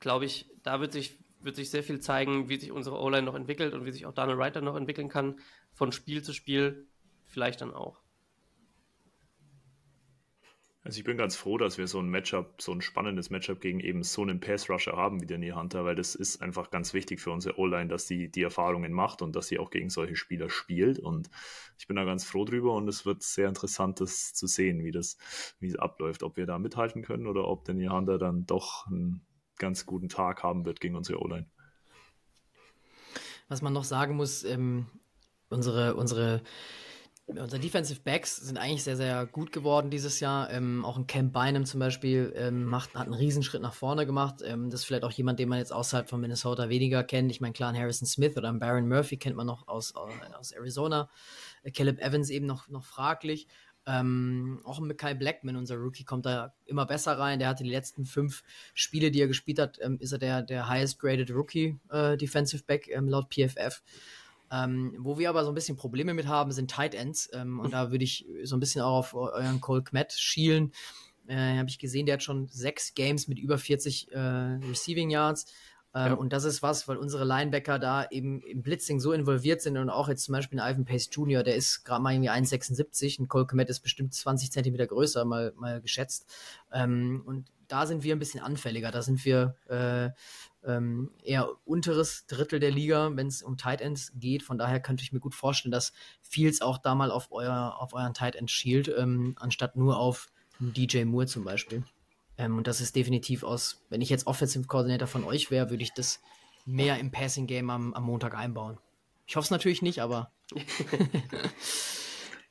glaube ich, da wird sich, wird sich sehr viel zeigen, wie sich unsere O-Line noch entwickelt und wie sich auch Daniel Writer noch entwickeln kann, von Spiel zu Spiel, vielleicht dann auch. Also ich bin ganz froh, dass wir so ein Matchup, so ein spannendes Matchup gegen eben so einen Pass-Rusher haben wie Near Hunter, weil das ist einfach ganz wichtig für unsere O-Line, dass sie die Erfahrungen macht und dass sie auch gegen solche Spieler spielt. Und ich bin da ganz froh drüber und es wird sehr interessant, das zu sehen, wie das, wie es abläuft, ob wir da mithalten können oder ob Near Hunter dann doch ein ganz guten Tag haben wird gegen unsere O-Line. Was man noch sagen muss, ähm, unsere, unsere, unsere Defensive Backs sind eigentlich sehr, sehr gut geworden dieses Jahr. Ähm, auch ein Camp Bynum zum Beispiel ähm, macht, hat einen Riesenschritt nach vorne gemacht. Ähm, das ist vielleicht auch jemand, den man jetzt außerhalb von Minnesota weniger kennt. Ich meine, klar, Harrison Smith oder Baron Murphy kennt man noch aus, aus Arizona. Äh, Caleb Evans eben noch, noch fraglich. Ähm, auch mit Kai Blackman, unser Rookie, kommt da immer besser rein. Der hatte die letzten fünf Spiele, die er gespielt hat, ähm, ist er der, der highest graded Rookie äh, Defensive Back ähm, laut PFF. Ähm, wo wir aber so ein bisschen Probleme mit haben, sind Tight Ends. Ähm, und da würde ich so ein bisschen auch auf euren Cole Kmet schielen. Äh, Habe ich gesehen, der hat schon sechs Games mit über 40 äh, Receiving Yards. Ähm, ja. Und das ist was, weil unsere Linebacker da eben im Blitzing so involviert sind und auch jetzt zum Beispiel ein Ivan Pace Jr., der ist gerade mal irgendwie 1,76 und Cole Komet ist bestimmt 20 Zentimeter größer, mal, mal geschätzt. Ähm, und da sind wir ein bisschen anfälliger. Da sind wir äh, ähm, eher unteres Drittel der Liga, wenn es um Tight Ends geht. Von daher könnte ich mir gut vorstellen, dass Fields auch da mal auf, euer, auf euren Tight End schielt, ähm, anstatt nur auf DJ Moore zum Beispiel. Ähm, und das ist definitiv aus, wenn ich jetzt Offensive Coordinator von euch wäre, würde ich das mehr im Passing Game am, am Montag einbauen. Ich hoffe es natürlich nicht, aber.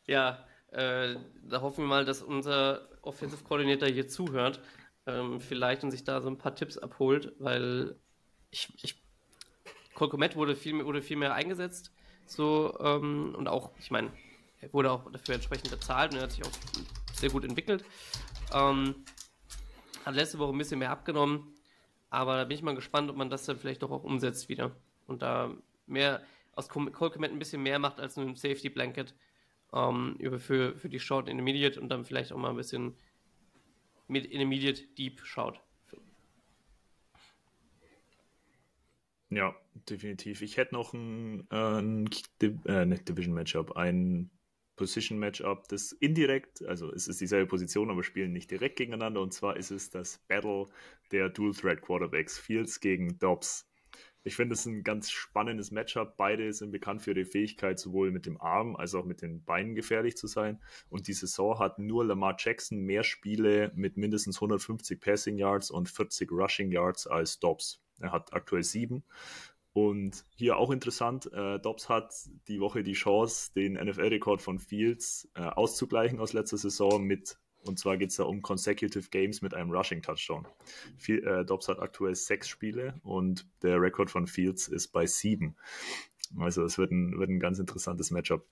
ja, äh, da hoffen wir mal, dass unser Offensive Coordinator hier zuhört, ähm, vielleicht und sich da so ein paar Tipps abholt, weil ich, ich Kolkomet wurde viel, wurde viel mehr eingesetzt, so ähm, und auch, ich meine, er wurde auch dafür entsprechend bezahlt und er hat sich auch sehr gut entwickelt. Ähm, hat letzte Woche ein bisschen mehr abgenommen, aber da bin ich mal gespannt, ob man das dann vielleicht doch auch umsetzt wieder. Und da mehr aus Cole Komet ein bisschen mehr macht als nur ein Safety Blanket ähm, für, für die Short Intermediate und dann vielleicht auch mal ein bisschen mit Intermediate Deep schaut. Ja, definitiv. Ich hätte noch ein, äh, ein äh, Division Matchup, ein Position-Matchup, das indirekt, also es ist dieselbe Position, aber spielen nicht direkt gegeneinander. Und zwar ist es das Battle der Dual-Threat-Quarterbacks, Fields gegen Dobbs. Ich finde es ein ganz spannendes Matchup. Beide sind bekannt für ihre Fähigkeit, sowohl mit dem Arm als auch mit den Beinen gefährlich zu sein. Und die Saison hat nur Lamar Jackson mehr Spiele mit mindestens 150 Passing Yards und 40 Rushing Yards als Dobbs. Er hat aktuell sieben. Und hier auch interessant, äh, Dobbs hat die Woche die Chance, den NFL-Rekord von Fields äh, auszugleichen aus letzter Saison mit, und zwar geht es da um Consecutive Games mit einem Rushing-Touchdown. Äh, Dobbs hat aktuell sechs Spiele und der Rekord von Fields ist bei sieben. Also es wird ein, wird ein ganz interessantes Matchup.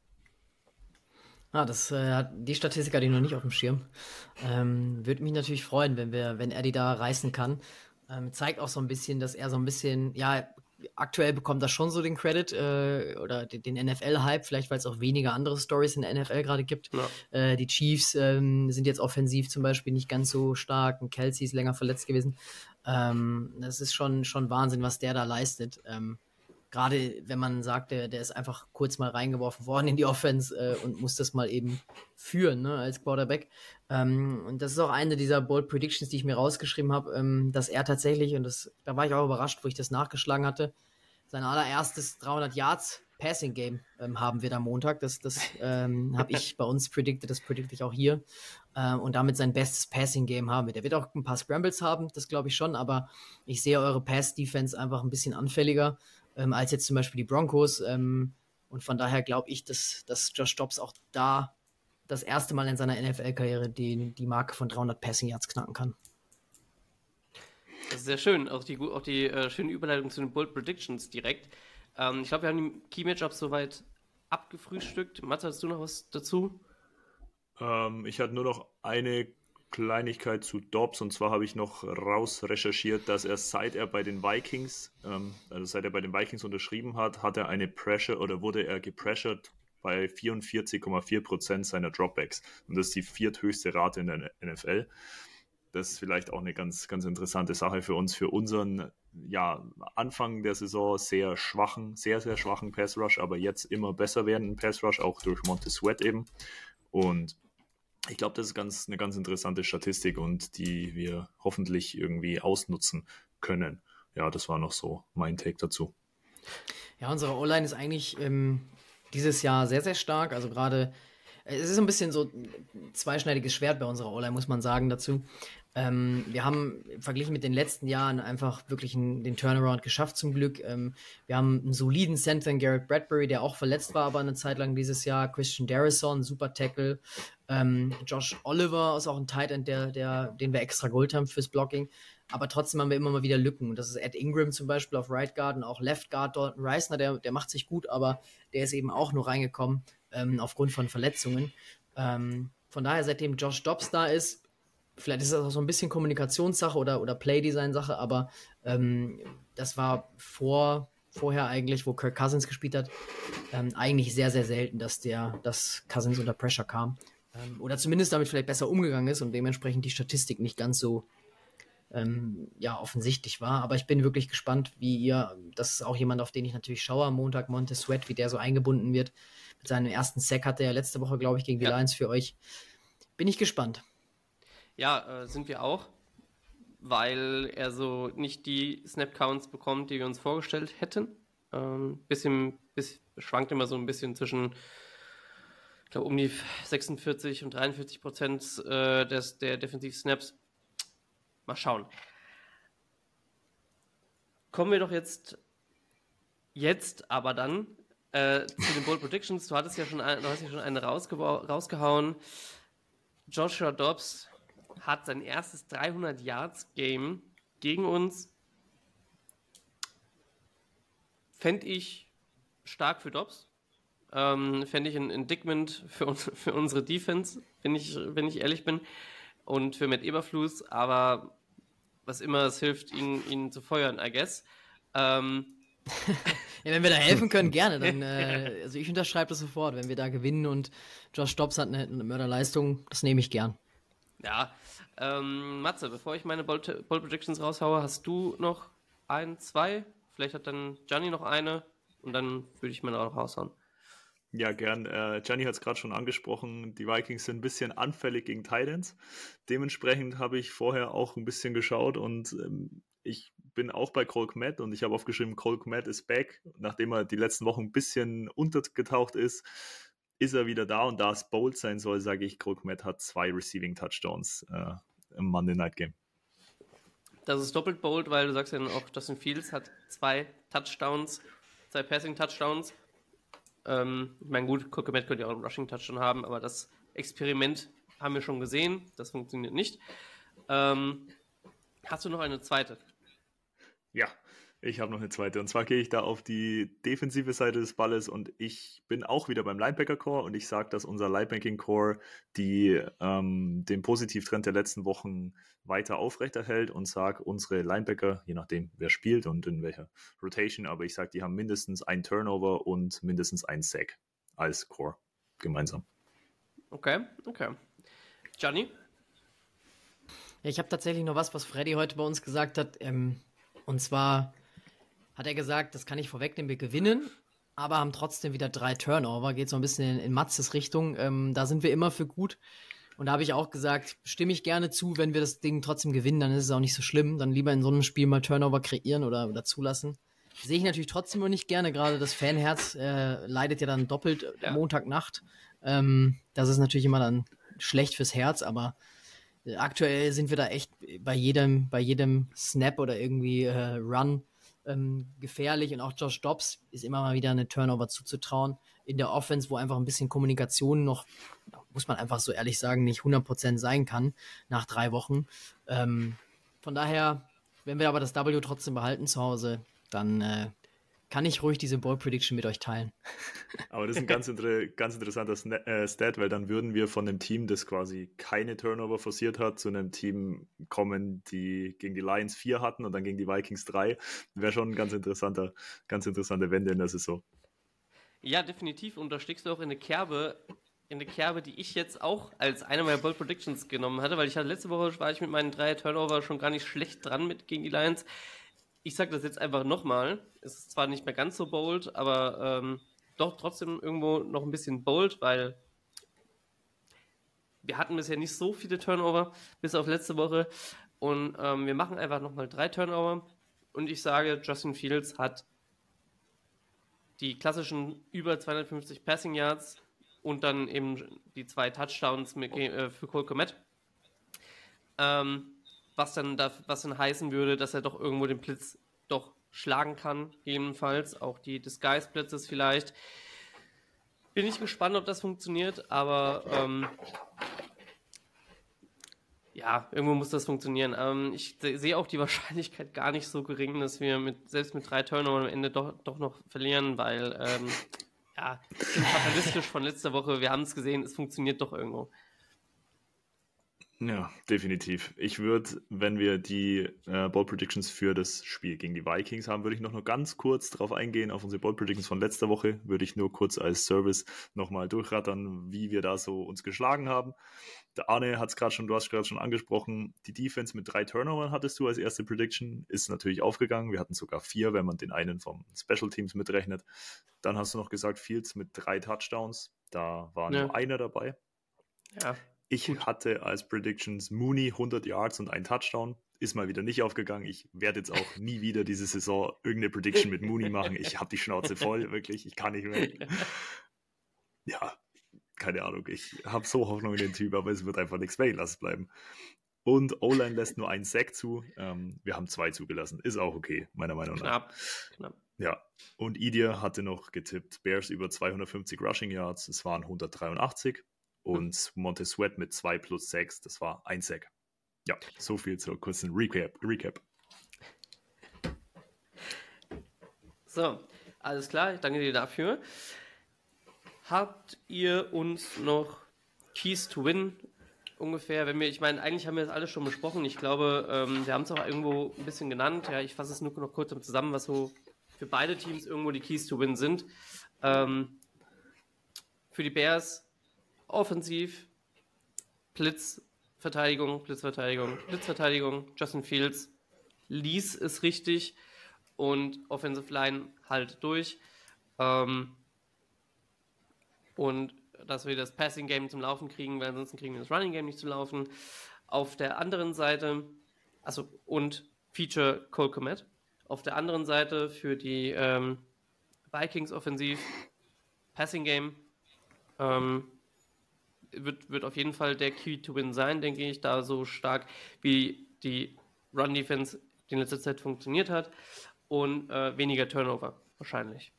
Ah, das, äh, die Statistik hatte ich noch nicht auf dem Schirm. Ähm, Würde mich natürlich freuen, wenn wir, wenn er die da reißen kann. Ähm, zeigt auch so ein bisschen, dass er so ein bisschen, ja, aktuell bekommt er schon so den Credit äh, oder den, den NFL-Hype, vielleicht weil es auch weniger andere Stories in der NFL gerade gibt. Ja. Äh, die Chiefs ähm, sind jetzt offensiv zum Beispiel nicht ganz so stark. Kelsey ist länger verletzt gewesen. Ähm, das ist schon, schon Wahnsinn, was der da leistet. Ähm, gerade wenn man sagt, der, der ist einfach kurz mal reingeworfen worden in die Offense äh, und muss das mal eben führen ne, als Quarterback. Ähm, und das ist auch eine dieser Bold Predictions, die ich mir rausgeschrieben habe, ähm, dass er tatsächlich, und das, da war ich auch überrascht, wo ich das nachgeschlagen hatte, sein allererstes 300 Yards Passing Game ähm, haben wir am Montag. Das, das ähm, habe ich bei uns predicted, das predikte ich auch hier. Ähm, und damit sein bestes Passing Game haben wir. Der wird auch ein paar Scrambles haben, das glaube ich schon, aber ich sehe eure Pass Defense einfach ein bisschen anfälliger ähm, als jetzt zum Beispiel die Broncos. Ähm, und von daher glaube ich, dass, dass Josh Dobbs auch da das erste Mal in seiner NFL-Karriere die, die Marke von 300 Passing Yards knacken kann. Das ist sehr schön. Auch die, auch die äh, schöne Überleitung zu den Bold Predictions direkt. Ähm, ich glaube, wir haben die Key Matchups soweit abgefrühstückt. Matze, hast du noch was dazu? Ähm, ich hatte nur noch eine Kleinigkeit zu Dobbs und zwar habe ich noch raus recherchiert, dass er seit er bei den Vikings, ähm, also seit er bei den Vikings unterschrieben hat, hat er eine Pressure oder wurde er gepressured bei 44,4 Prozent seiner Dropbacks und das ist die vierthöchste Rate in der NFL. Das ist vielleicht auch eine ganz, ganz interessante Sache für uns, für unseren ja, Anfang der Saison sehr schwachen, sehr, sehr schwachen Pass Rush, aber jetzt immer besser werdenden Pass Rush, auch durch Monte Sweat eben. Und ich glaube, das ist ganz, eine ganz interessante Statistik und die wir hoffentlich irgendwie ausnutzen können. Ja, das war noch so mein Take dazu. Ja, unsere O-Line ist eigentlich ähm, dieses Jahr sehr, sehr stark. Also gerade, es ist ein bisschen so ein zweischneidiges Schwert bei unserer O-Line, muss man sagen dazu. Ähm, wir haben verglichen mit den letzten Jahren einfach wirklich einen, den Turnaround geschafft zum Glück. Ähm, wir haben einen soliden Center in Garrett Bradbury, der auch verletzt war, aber eine Zeit lang dieses Jahr. Christian Darrison, super Tackle. Ähm, Josh Oliver ist auch ein Tight End, der, der, den wir extra geholt haben fürs Blocking. Aber trotzdem haben wir immer mal wieder Lücken. das ist Ed Ingram zum Beispiel auf Right Guard und auch Left Guard. Dalton Reisner, der, der macht sich gut, aber der ist eben auch nur reingekommen ähm, aufgrund von Verletzungen. Ähm, von daher, seitdem Josh Dobbs da ist, vielleicht ist das auch so ein bisschen Kommunikationssache oder, oder Playdesign-Sache, aber ähm, das war vor, vorher eigentlich, wo Kirk Cousins gespielt hat, ähm, eigentlich sehr, sehr selten, dass der, dass Cousins unter Pressure kam. Ähm, oder zumindest damit vielleicht besser umgegangen ist und dementsprechend die Statistik nicht ganz so ähm, ja, offensichtlich war. Aber ich bin wirklich gespannt, wie ihr, das ist auch jemand, auf den ich natürlich schaue am Montag, Monte Sweat, wie der so eingebunden wird. Mit seinem ersten Sack hatte er letzte Woche, glaube ich, gegen die ja. Lions für euch. Bin ich gespannt. Ja, äh, sind wir auch, weil er so nicht die Snap-Counts bekommt, die wir uns vorgestellt hätten. Ähm, bisschen, bis, schwankt immer so ein bisschen zwischen, ich glaube, um die 46 und 43 Prozent äh, des, der Defensiv-Snaps. Mal schauen. Kommen wir doch jetzt, jetzt aber dann äh, zu den Bold Predictions. Du hattest ja schon, ein, du hast ja schon eine rausgehauen. Joshua Dobbs hat sein erstes 300 Yards Game gegen uns. Fände ich stark für Dobbs. Ähm, Fände ich ein Indictment für, uns, für unsere Defense, wenn ich, wenn ich ehrlich bin. Und für Matt Eberflus, aber was immer es hilft, ihn, ihn zu feuern, I guess. Ähm, ja, wenn wir da helfen können, gerne. Dann, äh, also ich unterschreibe das sofort. Wenn wir da gewinnen und Josh Dobbs hat eine, eine Mörderleistung, das nehme ich gern. Ja, ähm, Matze, bevor ich meine Bold, Projections raushaue, hast du noch ein, zwei? Vielleicht hat dann Gianni noch eine und dann würde ich meine auch raushauen. Ja, gern. Äh, Gianni hat es gerade schon angesprochen. Die Vikings sind ein bisschen anfällig gegen Titans. Dementsprechend habe ich vorher auch ein bisschen geschaut und ähm, ich bin auch bei Cole Kmet und ich habe aufgeschrieben, Cole Kmet ist back, nachdem er die letzten Wochen ein bisschen untergetaucht ist ist er wieder da und da es bold sein soll, sage ich, Krugmet hat zwei Receiving Touchdowns äh, im Monday Night Game. Das ist doppelt bold, weil du sagst ja auch, Justin Fields hat zwei Touchdowns, zwei Passing Touchdowns. Ähm, ich meine, gut, Krugmet könnte ja auch einen Rushing Touchdown haben, aber das Experiment haben wir schon gesehen, das funktioniert nicht. Ähm, hast du noch eine zweite? Ja, Ich habe noch eine zweite. Und zwar gehe ich da auf die defensive Seite des Balles und ich bin auch wieder beim Linebacker-Core und ich sage, dass unser Linebacking-Core die, ähm, den Positivtrend der letzten Wochen weiter aufrechterhält und sage, unsere Linebacker, je nachdem wer spielt und in welcher Rotation, aber ich sage, die haben mindestens ein Turnover und mindestens ein Sack als Core gemeinsam. Okay, okay. Johnny? Ja, ich habe tatsächlich noch was, was Freddy heute bei uns gesagt hat. Ähm, und zwar hat er gesagt, das kann ich vorwegnehmen, wir gewinnen, aber haben trotzdem wieder drei Turnover. Geht so ein bisschen in, in Matzes Richtung. Ähm, da sind wir immer für gut. Und da habe ich auch gesagt, stimme ich gerne zu, wenn wir das Ding trotzdem gewinnen, dann ist es auch nicht so schlimm. Dann lieber in so einem Spiel mal Turnover kreieren oder, oder zulassen. Sehe ich natürlich trotzdem nur nicht gerne. Gerade das Fanherz äh, leidet ja dann doppelt ja. Montagnacht. Ähm, das ist natürlich immer dann schlecht fürs Herz, aber äh, aktuell sind wir da echt bei jedem, bei jedem Snap oder irgendwie äh, Run ähm, gefährlich und auch Josh Dobbs ist immer mal wieder eine Turnover zuzutrauen. In der Offense, wo einfach ein bisschen Kommunikation noch, muss man einfach so ehrlich sagen, nicht 100% sein kann nach drei Wochen. Ähm, von daher, wenn wir aber das W trotzdem behalten zu Hause, dann äh, kann ich ruhig diese Ball Prediction mit euch teilen. Aber das ist ein ganz, inter ganz interessanter äh, Stat, weil dann würden wir von einem Team, das quasi keine Turnover forciert hat, zu einem Team kommen, die gegen die Lions vier hatten und dann gegen die Vikings drei. Wäre schon ein ganz interessanter, ganz interessante Wende in der Saison. Ja, definitiv. Und da steckst du auch in eine Kerbe, in eine Kerbe, die ich jetzt auch als eine meiner Bold Predictions genommen hatte, weil ich hatte letzte Woche war ich mit meinen drei Turnover schon gar nicht schlecht dran mit gegen die Lions ich sage das jetzt einfach nochmal. Es ist zwar nicht mehr ganz so bold, aber ähm, doch trotzdem irgendwo noch ein bisschen bold, weil wir hatten bisher nicht so viele Turnover, bis auf letzte Woche. Und ähm, wir machen einfach nochmal drei Turnover. Und ich sage, Justin Fields hat die klassischen über 250 Passing Yards und dann eben die zwei Touchdowns mit, äh, für Cole Komet. Ähm, was dann, da, was dann heißen würde, dass er doch irgendwo den Blitz doch schlagen kann, gegebenenfalls. Auch die Disguise-Blitzes vielleicht. Bin ich gespannt, ob das funktioniert, aber ähm, ja, irgendwo muss das funktionieren. Ähm, ich sehe auch die Wahrscheinlichkeit gar nicht so gering, dass wir mit, selbst mit drei Turnovern am Ende doch, doch noch verlieren, weil ähm, ja, fatalistisch von letzter Woche, wir haben es gesehen, es funktioniert doch irgendwo. Ja, definitiv. Ich würde, wenn wir die äh, Ball Predictions für das Spiel gegen die Vikings haben, würde ich noch nur ganz kurz darauf eingehen, auf unsere Ball Predictions von letzter Woche. Würde ich nur kurz als Service nochmal durchrattern, wie wir da so uns geschlagen haben. Der Arne hat es gerade schon, du hast gerade schon angesprochen, die Defense mit drei Turnovern hattest du als erste Prediction, ist natürlich aufgegangen. Wir hatten sogar vier, wenn man den einen vom Special Teams mitrechnet. Dann hast du noch gesagt, Fields mit drei Touchdowns. Da war ja. nur einer dabei. Ja. Ich Gut. hatte als Predictions Mooney 100 Yards und ein Touchdown. Ist mal wieder nicht aufgegangen. Ich werde jetzt auch nie wieder diese Saison irgendeine Prediction mit Mooney machen. Ich habe die Schnauze voll, wirklich. Ich kann nicht mehr. Ja, keine Ahnung. Ich habe so Hoffnung in den Typ, aber es wird einfach nichts mehr. Lass es bleiben. Und O-Line lässt nur einen Sack zu. Ähm, wir haben zwei zugelassen. Ist auch okay, meiner Meinung nach. Knapp. Knapp. Ja. Und Idir hatte noch getippt, Bears über 250 Rushing Yards. Es waren 183 und Montessuet mit 2 plus 6, das war ein Sack. Ja, so viel zur kurzen Recap. Recap. So, alles klar, ich danke dir dafür. Habt ihr uns noch Keys to Win ungefähr, wenn wir, ich meine, eigentlich haben wir das alles schon besprochen. Ich glaube, ähm, wir haben es auch irgendwo ein bisschen genannt. Ja, ich fasse es nur noch kurz zusammen, was so für beide Teams irgendwo die Keys to Win sind. Ähm, für die Bears offensiv, Blitzverteidigung, Blitzverteidigung, Blitzverteidigung, Justin Fields ließ es richtig und Offensive Line halt durch. Ähm, und dass wir das Passing Game zum Laufen kriegen, weil ansonsten kriegen wir das Running Game nicht zu laufen. Auf der anderen Seite, also und Feature Cole Komet. Auf der anderen Seite für die ähm, Vikings offensiv Passing Game ähm, wird, wird auf jeden Fall der Key to Win sein, denke ich, da so stark wie die Run Defense die in letzter Zeit funktioniert hat und äh, weniger Turnover wahrscheinlich.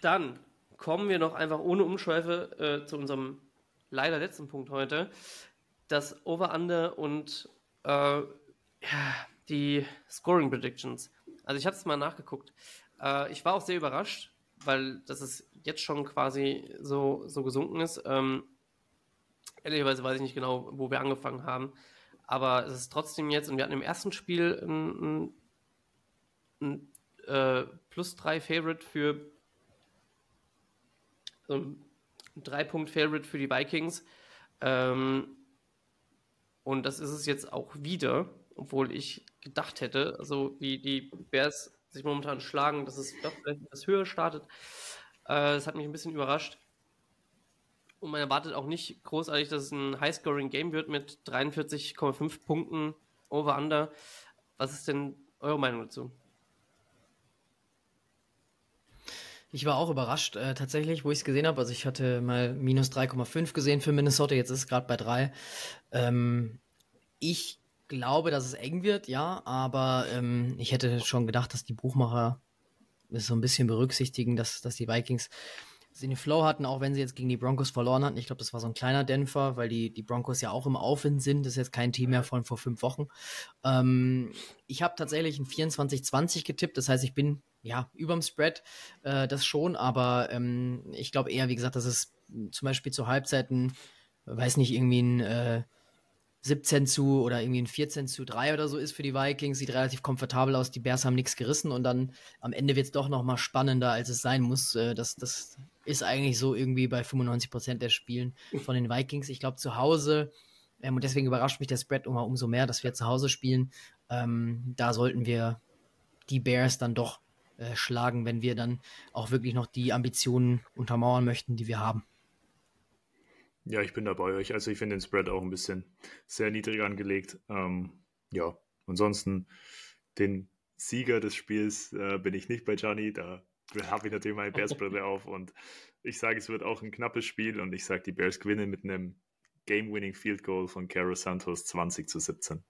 Dann kommen wir noch einfach ohne Umschweife äh, zu unserem leider letzten Punkt heute. Das Over-Under und äh, die Scoring Predictions. Also ich habe es mal nachgeguckt. Äh, ich war auch sehr überrascht, weil das ist jetzt schon quasi so, so gesunken ist. Ähm, ehrlicherweise weiß ich nicht genau, wo wir angefangen haben. Aber es ist trotzdem jetzt, und wir hatten im ersten Spiel ein, ein, ein äh, plus 3 Favorite für ähm, ein 3-Punkt-Favorite für die Vikings. Ähm, und das ist es jetzt auch wieder, obwohl ich gedacht hätte, also wie die Bears sich momentan schlagen, dass es doch etwas höher startet. Äh, das hat mich ein bisschen überrascht. Und man erwartet auch nicht großartig, dass es ein High-Scoring-Game wird mit 43,5 Punkten over-under. Was ist denn eure Meinung dazu? Ich war auch überrascht, äh, tatsächlich, wo ich es gesehen habe. Also ich hatte mal minus 3,5 gesehen für Minnesota, jetzt ist es gerade bei 3. Ähm, ich glaube, dass es eng wird, ja, aber ähm, ich hätte schon gedacht, dass die Buchmacher so ein bisschen berücksichtigen, dass, dass die Vikings den Flow hatten, auch wenn sie jetzt gegen die Broncos verloren hatten. Ich glaube, das war so ein kleiner Dämpfer, weil die, die Broncos ja auch im Aufwind sind. Das ist jetzt kein Team mehr von vor fünf Wochen. Ähm, ich habe tatsächlich ein 24-20 getippt, das heißt, ich bin ja überm Spread, äh, das schon, aber ähm, ich glaube eher, wie gesagt, dass es zum Beispiel zu Halbzeiten, weiß nicht, irgendwie ein äh, 17 zu oder irgendwie ein 14 zu 3 oder so ist für die Vikings. Sieht relativ komfortabel aus. Die Bears haben nichts gerissen und dann am Ende wird es doch noch mal spannender, als es sein muss. Äh, das, das ist eigentlich so irgendwie bei 95 Prozent der Spielen von den Vikings. Ich glaube, zu Hause, ähm, und deswegen überrascht mich der Spread immer umso mehr, dass wir zu Hause spielen. Ähm, da sollten wir die Bears dann doch äh, schlagen, wenn wir dann auch wirklich noch die Ambitionen untermauern möchten, die wir haben. Ja, ich bin da bei euch. Also ich finde den Spread auch ein bisschen sehr niedrig angelegt. Ähm, ja, ansonsten den Sieger des Spiels äh, bin ich nicht bei Gianni. Da habe ich natürlich meine Bears-Brille auf und ich sage, es wird auch ein knappes Spiel und ich sage, die Bears gewinnen mit einem Game-Winning Field Goal von Caro Santos 20 zu 17.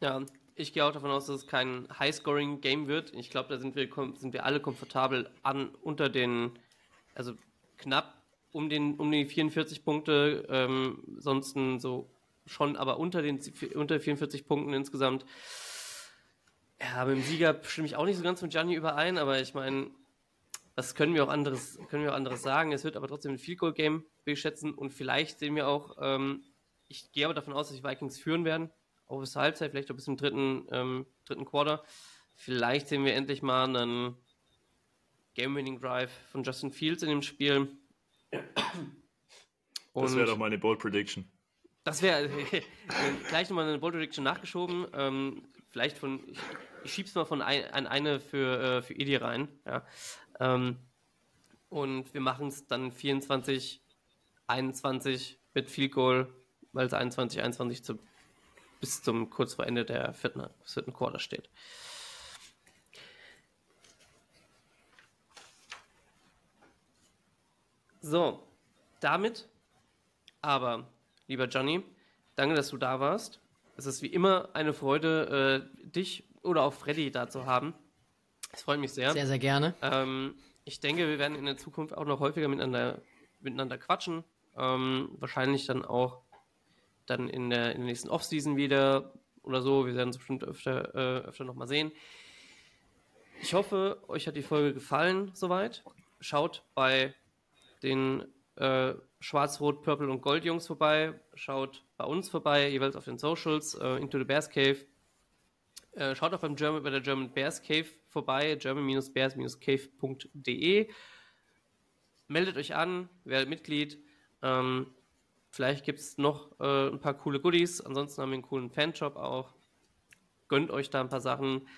Ja, ich gehe auch davon aus, dass es kein High-Scoring-Game wird. Ich glaube, da sind wir, sind wir alle komfortabel an unter den, also knapp um, den, um die 44 Punkte, ähm, sonst so schon, aber unter den unter 44 Punkten insgesamt. Ja, mit dem Sieger stimme ich auch nicht so ganz mit Gianni überein, aber ich meine, was können wir auch anderes, können wir auch anderes sagen? Es wird aber trotzdem ein Field Goal Game, will ich schätzen, und vielleicht sehen wir auch, ähm, ich gehe aber davon aus, dass die Vikings führen werden, auch bis zur Halbzeit, vielleicht auch bis zum dritten, ähm, dritten Quarter. Vielleicht sehen wir endlich mal einen Game-Winning Drive von Justin Fields in dem Spiel. Das wäre doch mal eine Bold Prediction. Das wäre gleich nochmal eine Bold Prediction nachgeschoben. Ähm, vielleicht von, ich, ich schieb's mal von ein, an eine für, äh, für Edi rein. Ja. Ähm, und wir machen es dann 24, 21 mit Field Goal, weil es 21, 21 zu, bis zum kurz vor Ende der vierten, vierten Quarter steht. So, damit aber, lieber Johnny, danke, dass du da warst. Es ist wie immer eine Freude, äh, dich oder auch Freddy da zu haben. Es freut mich sehr. Sehr, sehr gerne. Ähm, ich denke, wir werden in der Zukunft auch noch häufiger miteinander, miteinander quatschen. Ähm, wahrscheinlich dann auch dann in der, in der nächsten Offseason wieder oder so. Wir werden uns bestimmt öfter, äh, öfter nochmal sehen. Ich hoffe, euch hat die Folge gefallen soweit. Schaut bei den äh, Schwarz, Rot, Purple und Gold Jungs vorbei. Schaut bei uns vorbei, jeweils auf den Socials, äh, Into the Bears Cave. Äh, schaut auch beim German, bei der German Bears Cave vorbei, german-bears-cave.de. Meldet euch an, werdet Mitglied. Ähm, vielleicht gibt es noch äh, ein paar coole Goodies. Ansonsten haben wir einen coolen Fanshop auch. Gönnt euch da ein paar Sachen.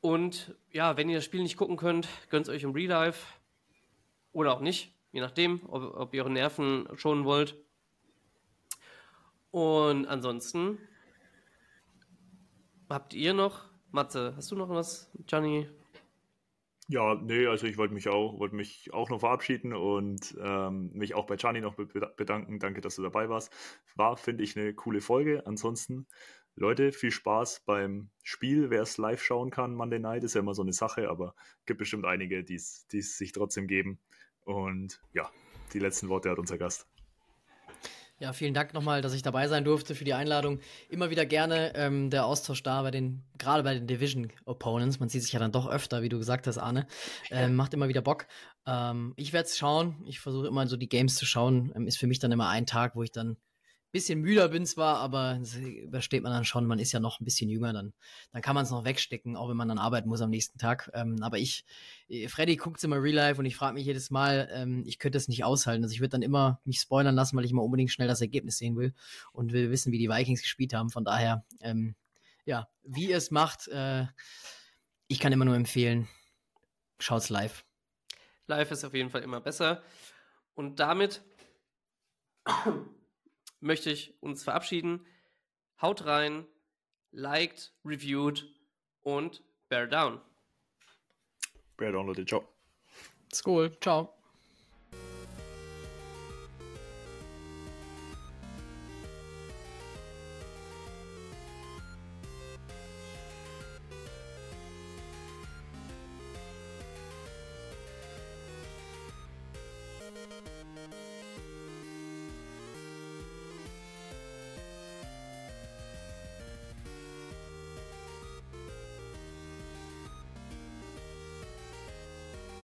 Und ja, wenn ihr das Spiel nicht gucken könnt, gönnt es euch im Real Life. Oder auch nicht, je nachdem, ob, ob ihr eure Nerven schonen wollt. Und ansonsten habt ihr noch, Matze, hast du noch was, Johnny? Ja, nee, also ich wollte mich auch, wollte mich auch noch verabschieden und ähm, mich auch bei Gianni noch bedanken. Danke, dass du dabei warst. War, finde ich, eine coole Folge. Ansonsten, Leute, viel Spaß beim Spiel. Wer es live schauen kann, Monday Night, ist ja immer so eine Sache, aber gibt bestimmt einige, die es sich trotzdem geben. Und ja, die letzten Worte hat unser Gast. Ja, vielen Dank nochmal, dass ich dabei sein durfte für die Einladung. Immer wieder gerne ähm, der Austausch da bei den, gerade bei den Division Opponents. Man sieht sich ja dann doch öfter, wie du gesagt hast, Arne. Ähm, macht immer wieder Bock. Ähm, ich werde es schauen. Ich versuche immer so die Games zu schauen. Ähm, ist für mich dann immer ein Tag, wo ich dann bisschen müder bin zwar, aber das übersteht man dann schon. Man ist ja noch ein bisschen jünger, dann, dann kann man es noch wegstecken, auch wenn man dann arbeiten muss am nächsten Tag. Ähm, aber ich, äh, Freddy guckt immer Real Life und ich frage mich jedes Mal, ähm, ich könnte es nicht aushalten. Also ich würde dann immer mich spoilern lassen, weil ich immer unbedingt schnell das Ergebnis sehen will und will wissen, wie die Vikings gespielt haben. Von daher, ähm, ja, wie ihr es macht, äh, ich kann immer nur empfehlen, schaut's live. Live ist auf jeden Fall immer besser. Und damit möchte ich uns verabschieden. Haut rein, liked, reviewed und bear down. Bear down, Leute. Ciao. Skol. Ciao.